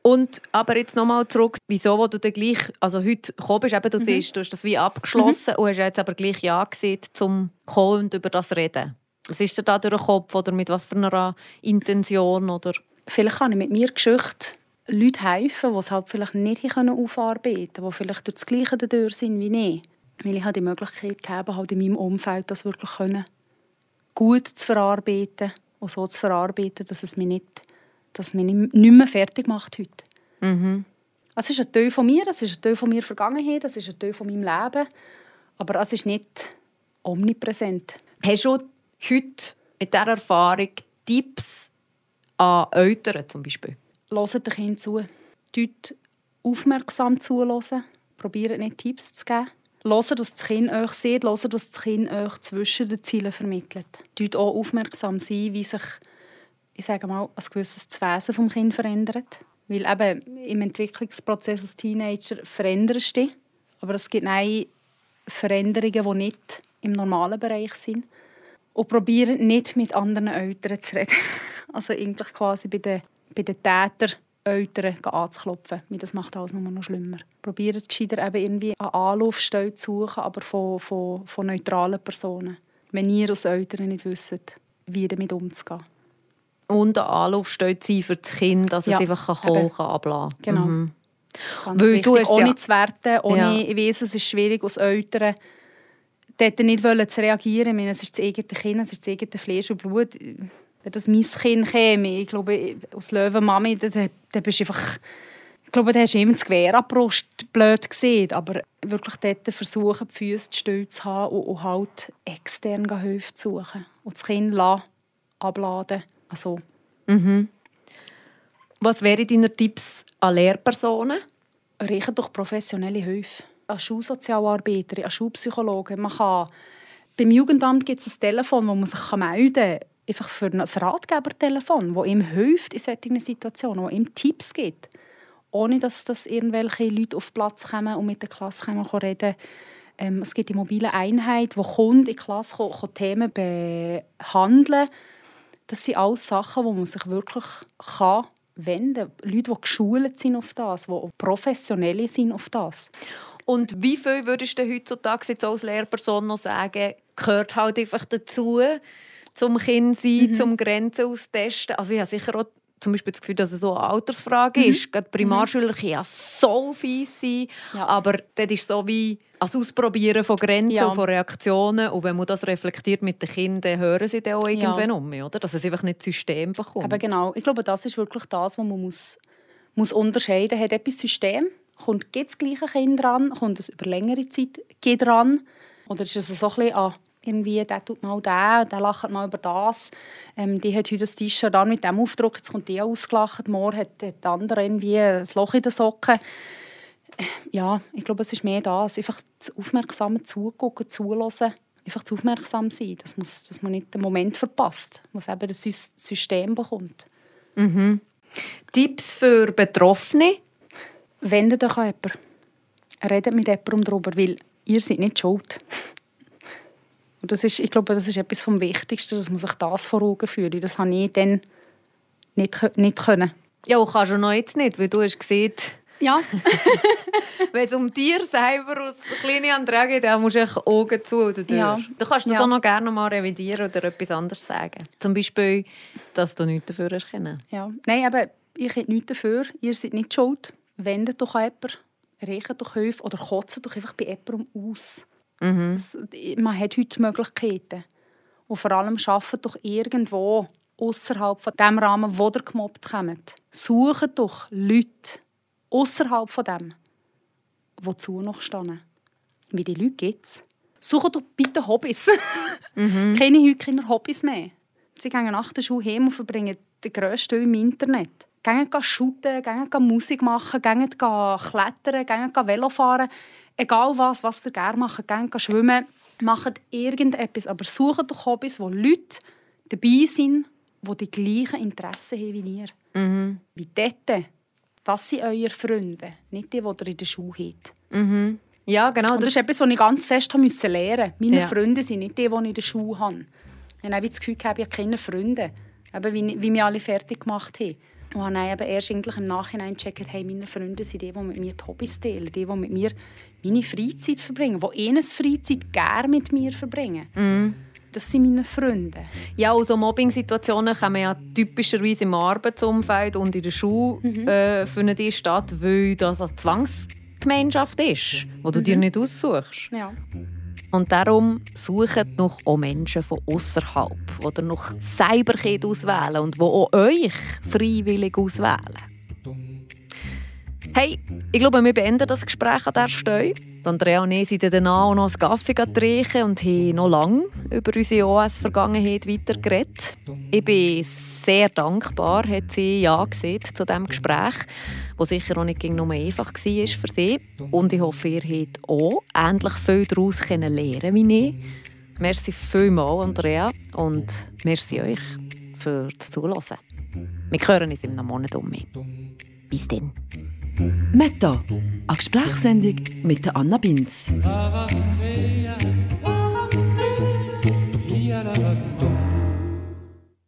Und aber jetzt nochmal zurück, wieso wo du dann gleich, also heute gekommen bist, eben, du siehst, du hast das wie abgeschlossen und hast jetzt aber gleich Ja gesehen, zum kommen und über das zu reden. Was ist dir da durch den Kopf oder mit was für einer Intention? Oder? Vielleicht kann ich mit mir Geschichte Leute helfen, die es halt vielleicht nicht aufarbeiten können, die vielleicht durch das Gleiche dadurch sind wie ich. Weil ich habe die Möglichkeit gegeben, halt in meinem Umfeld das wirklich können, gut zu verarbeiten und so zu verarbeiten, dass es mich nicht, dass es mich nicht mehr fertig macht heute. Es ist ein Teil von mir, es ist ein Teil von mir Vergangenheit, es ist ein Teil von meinem Leben, aber es ist nicht omnipräsent. Hast du heute mit dieser Erfahrung Tipps an Eltern zum Beispiel? Hört den Kindern zu. Dort aufmerksam zuhören. Probiert nicht Tipps zu geben. Hört, was das Kind euch sieht. Hört, was das Kind euch zwischen den Zielen vermittelt. Dort auch aufmerksam sein, wie sich ich sage mal, ein gewisses Wesen vom Kind verändert. Weil eben im Entwicklungsprozess als Teenager veränderst du dich. Aber es gibt nein Veränderungen, die nicht im normalen Bereich sind. Und probieren nicht mit anderen Eltern zu reden. Also eigentlich quasi bei den, bei den Tätern Eltern anzuklopfen. Das macht alles nur noch schlimmer. Probieren gescheiter eben irgendwie eine Anlaufstelle zu suchen, aber von, von, von neutralen Personen. Wenn ihr als Eltern nicht wisst, wie damit umzugehen. Und eine Anlaufstelle sein für das Kind, dass ja, es einfach kommen kann, Genau. Mhm. Ganz Weil wichtig, du ohne ja. zu werten, ohne, ja. ich weiss, es ist schwierig als Eltern, dort nicht zu reagieren. Ich meine, es ist das eigene Kind, es ist das eigene Fleisch und Blut. Wenn das mein Kind käme, ich glaube, als Löwenmami, dann, dann bist du einfach... Ich glaube, da hast du immer das Gewehr an die Brust blöd gesehen. Aber wirklich dort versuchen, die Füße still zu haben und, und halt extern Hilfe zu suchen. Und das Kind lassen, abladen. Also. Mhm. Was wären deine Tipps an Lehrpersonen? Reichen durch professionelle Hilfe. An Schulsozialarbeiter, an Schulpsychologen. Man kann, beim Jugendamt gibt es ein Telefon, wo man sich melden kann. Einfach für ein Ratgebertelefon, das ihm hilft in solchen Situationen, das ihm Tipps gibt. Ohne dass, dass irgendwelche Leute auf Platz kommen und mit der Klasse kommen, reden ähm, Es gibt die mobile Einheit, wo Kunden in die Klasse kommen, Themen behandeln Das sind alles Sachen, wo man sich wirklich kann wenden kann. Leute, die geschult sind auf das, die professionell sind auf das. Und wie viel würdest du heutzutage jetzt als Lehrperson noch sagen, gehört halt einfach dazu, zum Kind sein, mhm. zum Grenzen austesten? Also ich habe sicher auch zum Beispiel das Gefühl, dass es so eine Altersfrage mhm. ist. Gerade Primarschüler können ja so fies sein, ja. aber das ist so wie das Ausprobieren von Grenzen ja. und von Reaktionen. Und wenn man das reflektiert mit den Kindern, hören sie dann auch irgendwann ja. um, oder? Dass es einfach nicht System bekommt. Aber genau. Ich glaube, das ist wirklich das, was man muss, muss unterscheiden muss. Hat etwas System? Kommt das gleiche Kind dran? Kommt es über längere Zeit dran? Oder ist es so ein bisschen, ah, irgendwie, der tut mal den, der lacht mal über das. Ähm, die hat heute das T-Shirt an mit dem Aufdruck, jetzt kommt die ausgelacht, morgen hat, hat der andere irgendwie ein Loch in den Socken. Äh, ja, ich glaube, es ist mehr das, einfach das aufmerksame Zugucken, Zulassen, einfach zu aufmerksam sein, dass man, dass man nicht den Moment verpasst, was eben das System bekommt. Mhm. Tipps für Betroffene? Wendet euch an jemanden. Redet mit jemandem darüber, weil ihr seid nicht schuld. Und das ist, ich glaube, das ist etwas vom Wichtigsten, dass man sich das vor Augen führt. Das habe ich dann nicht, nicht können. Ja, kannst du noch jetzt nicht, weil du hast gesehen, ja. Wenn es um dir selber als kleine Andrea geht, dann musst du Augen zu oder durch. Ja. Du kannst das ja. auch noch gerne mal revidieren oder etwas anderes sagen. Zum Beispiel, dass du nichts dafür erkennen. Ja. Nein, aber ich habe nichts dafür. Ihr seid nicht schuld. Wendet doch an jemanden, riecht doch Hilfe oder kotzt doch einfach bei jemandem aus. Mhm. Es, man hat heute Möglichkeiten. Und vor allem arbeitet doch irgendwo außerhalb von dem Rahmen, wo ihr gemobbt kommt. Sucht doch Leute außerhalb von dem, zu noch stehen. Wie die Leute gibt es. Sucht doch bitte Hobbys. mhm. Keine heute keine Hobbys mehr. Sie gehen nach der Schule heim und verbringen den grössten Teil im Internet. Gehen shooten, gehen Musik machen, gehen klettern, gehen Velofahren egal was, was ihr gerne macht, gerne schwimmen, macht irgendetwas, aber sucht doch Hobbys, wo Leute dabei sind, die die gleichen Interessen haben wie ihr. Mhm. Wie dort. Das sind eure Freunde, nicht die, die ihr in der Schule habt. Mhm. Ja, genau. Und das, ist etwas, was ich ganz fest lernen musste. Meine ja. Freunde sind nicht die, die ich in der Schule habe. Ich habe das Gefühl, ich habe keine Freunde, wie, wie wir alle fertig gemacht haben. Und habe dann eben erst eigentlich im Nachhinein gecheckt, hey, meine Freunde sind die, die mit mir die Hobbys teilen, die, die mit mir meine Freizeit verbringen, die ihre Freizeit gerne mit mir verbringen. Mm. Das sind meine Freunde. Ja, und so Mobbing-Situationen kommen ja typischerweise im Arbeitsumfeld und in der Schule mhm. äh, finden die statt, weil das eine Zwangsgemeinschaft ist, die du mhm. dir nicht aussuchst. Ja. Und darum sucht noch auch Menschen von außerhalb, die noch selber auswählen und die auch euch freiwillig auswählen. Hey, ich glaube, wir beenden das Gespräch an dieser Stelle. Andrea und ich sind danach noch einen Kaffee trinken und haben noch lange über unsere OS-Vergangenheit weitergeredet. Ich bin sehr dankbar, hat sie Ja gesagt zu diesem Gespräch, das sicher auch nicht nur einfach war für sie. Und ich hoffe, ihr habt auch ähnlich viel daraus lernen wie ich. Merci vielmals, Andrea, und merci euch für das Zuhören. Wir hören uns einem Monat um. Bis dann. Meta, eine Gesprächssendung mit Anna Binz.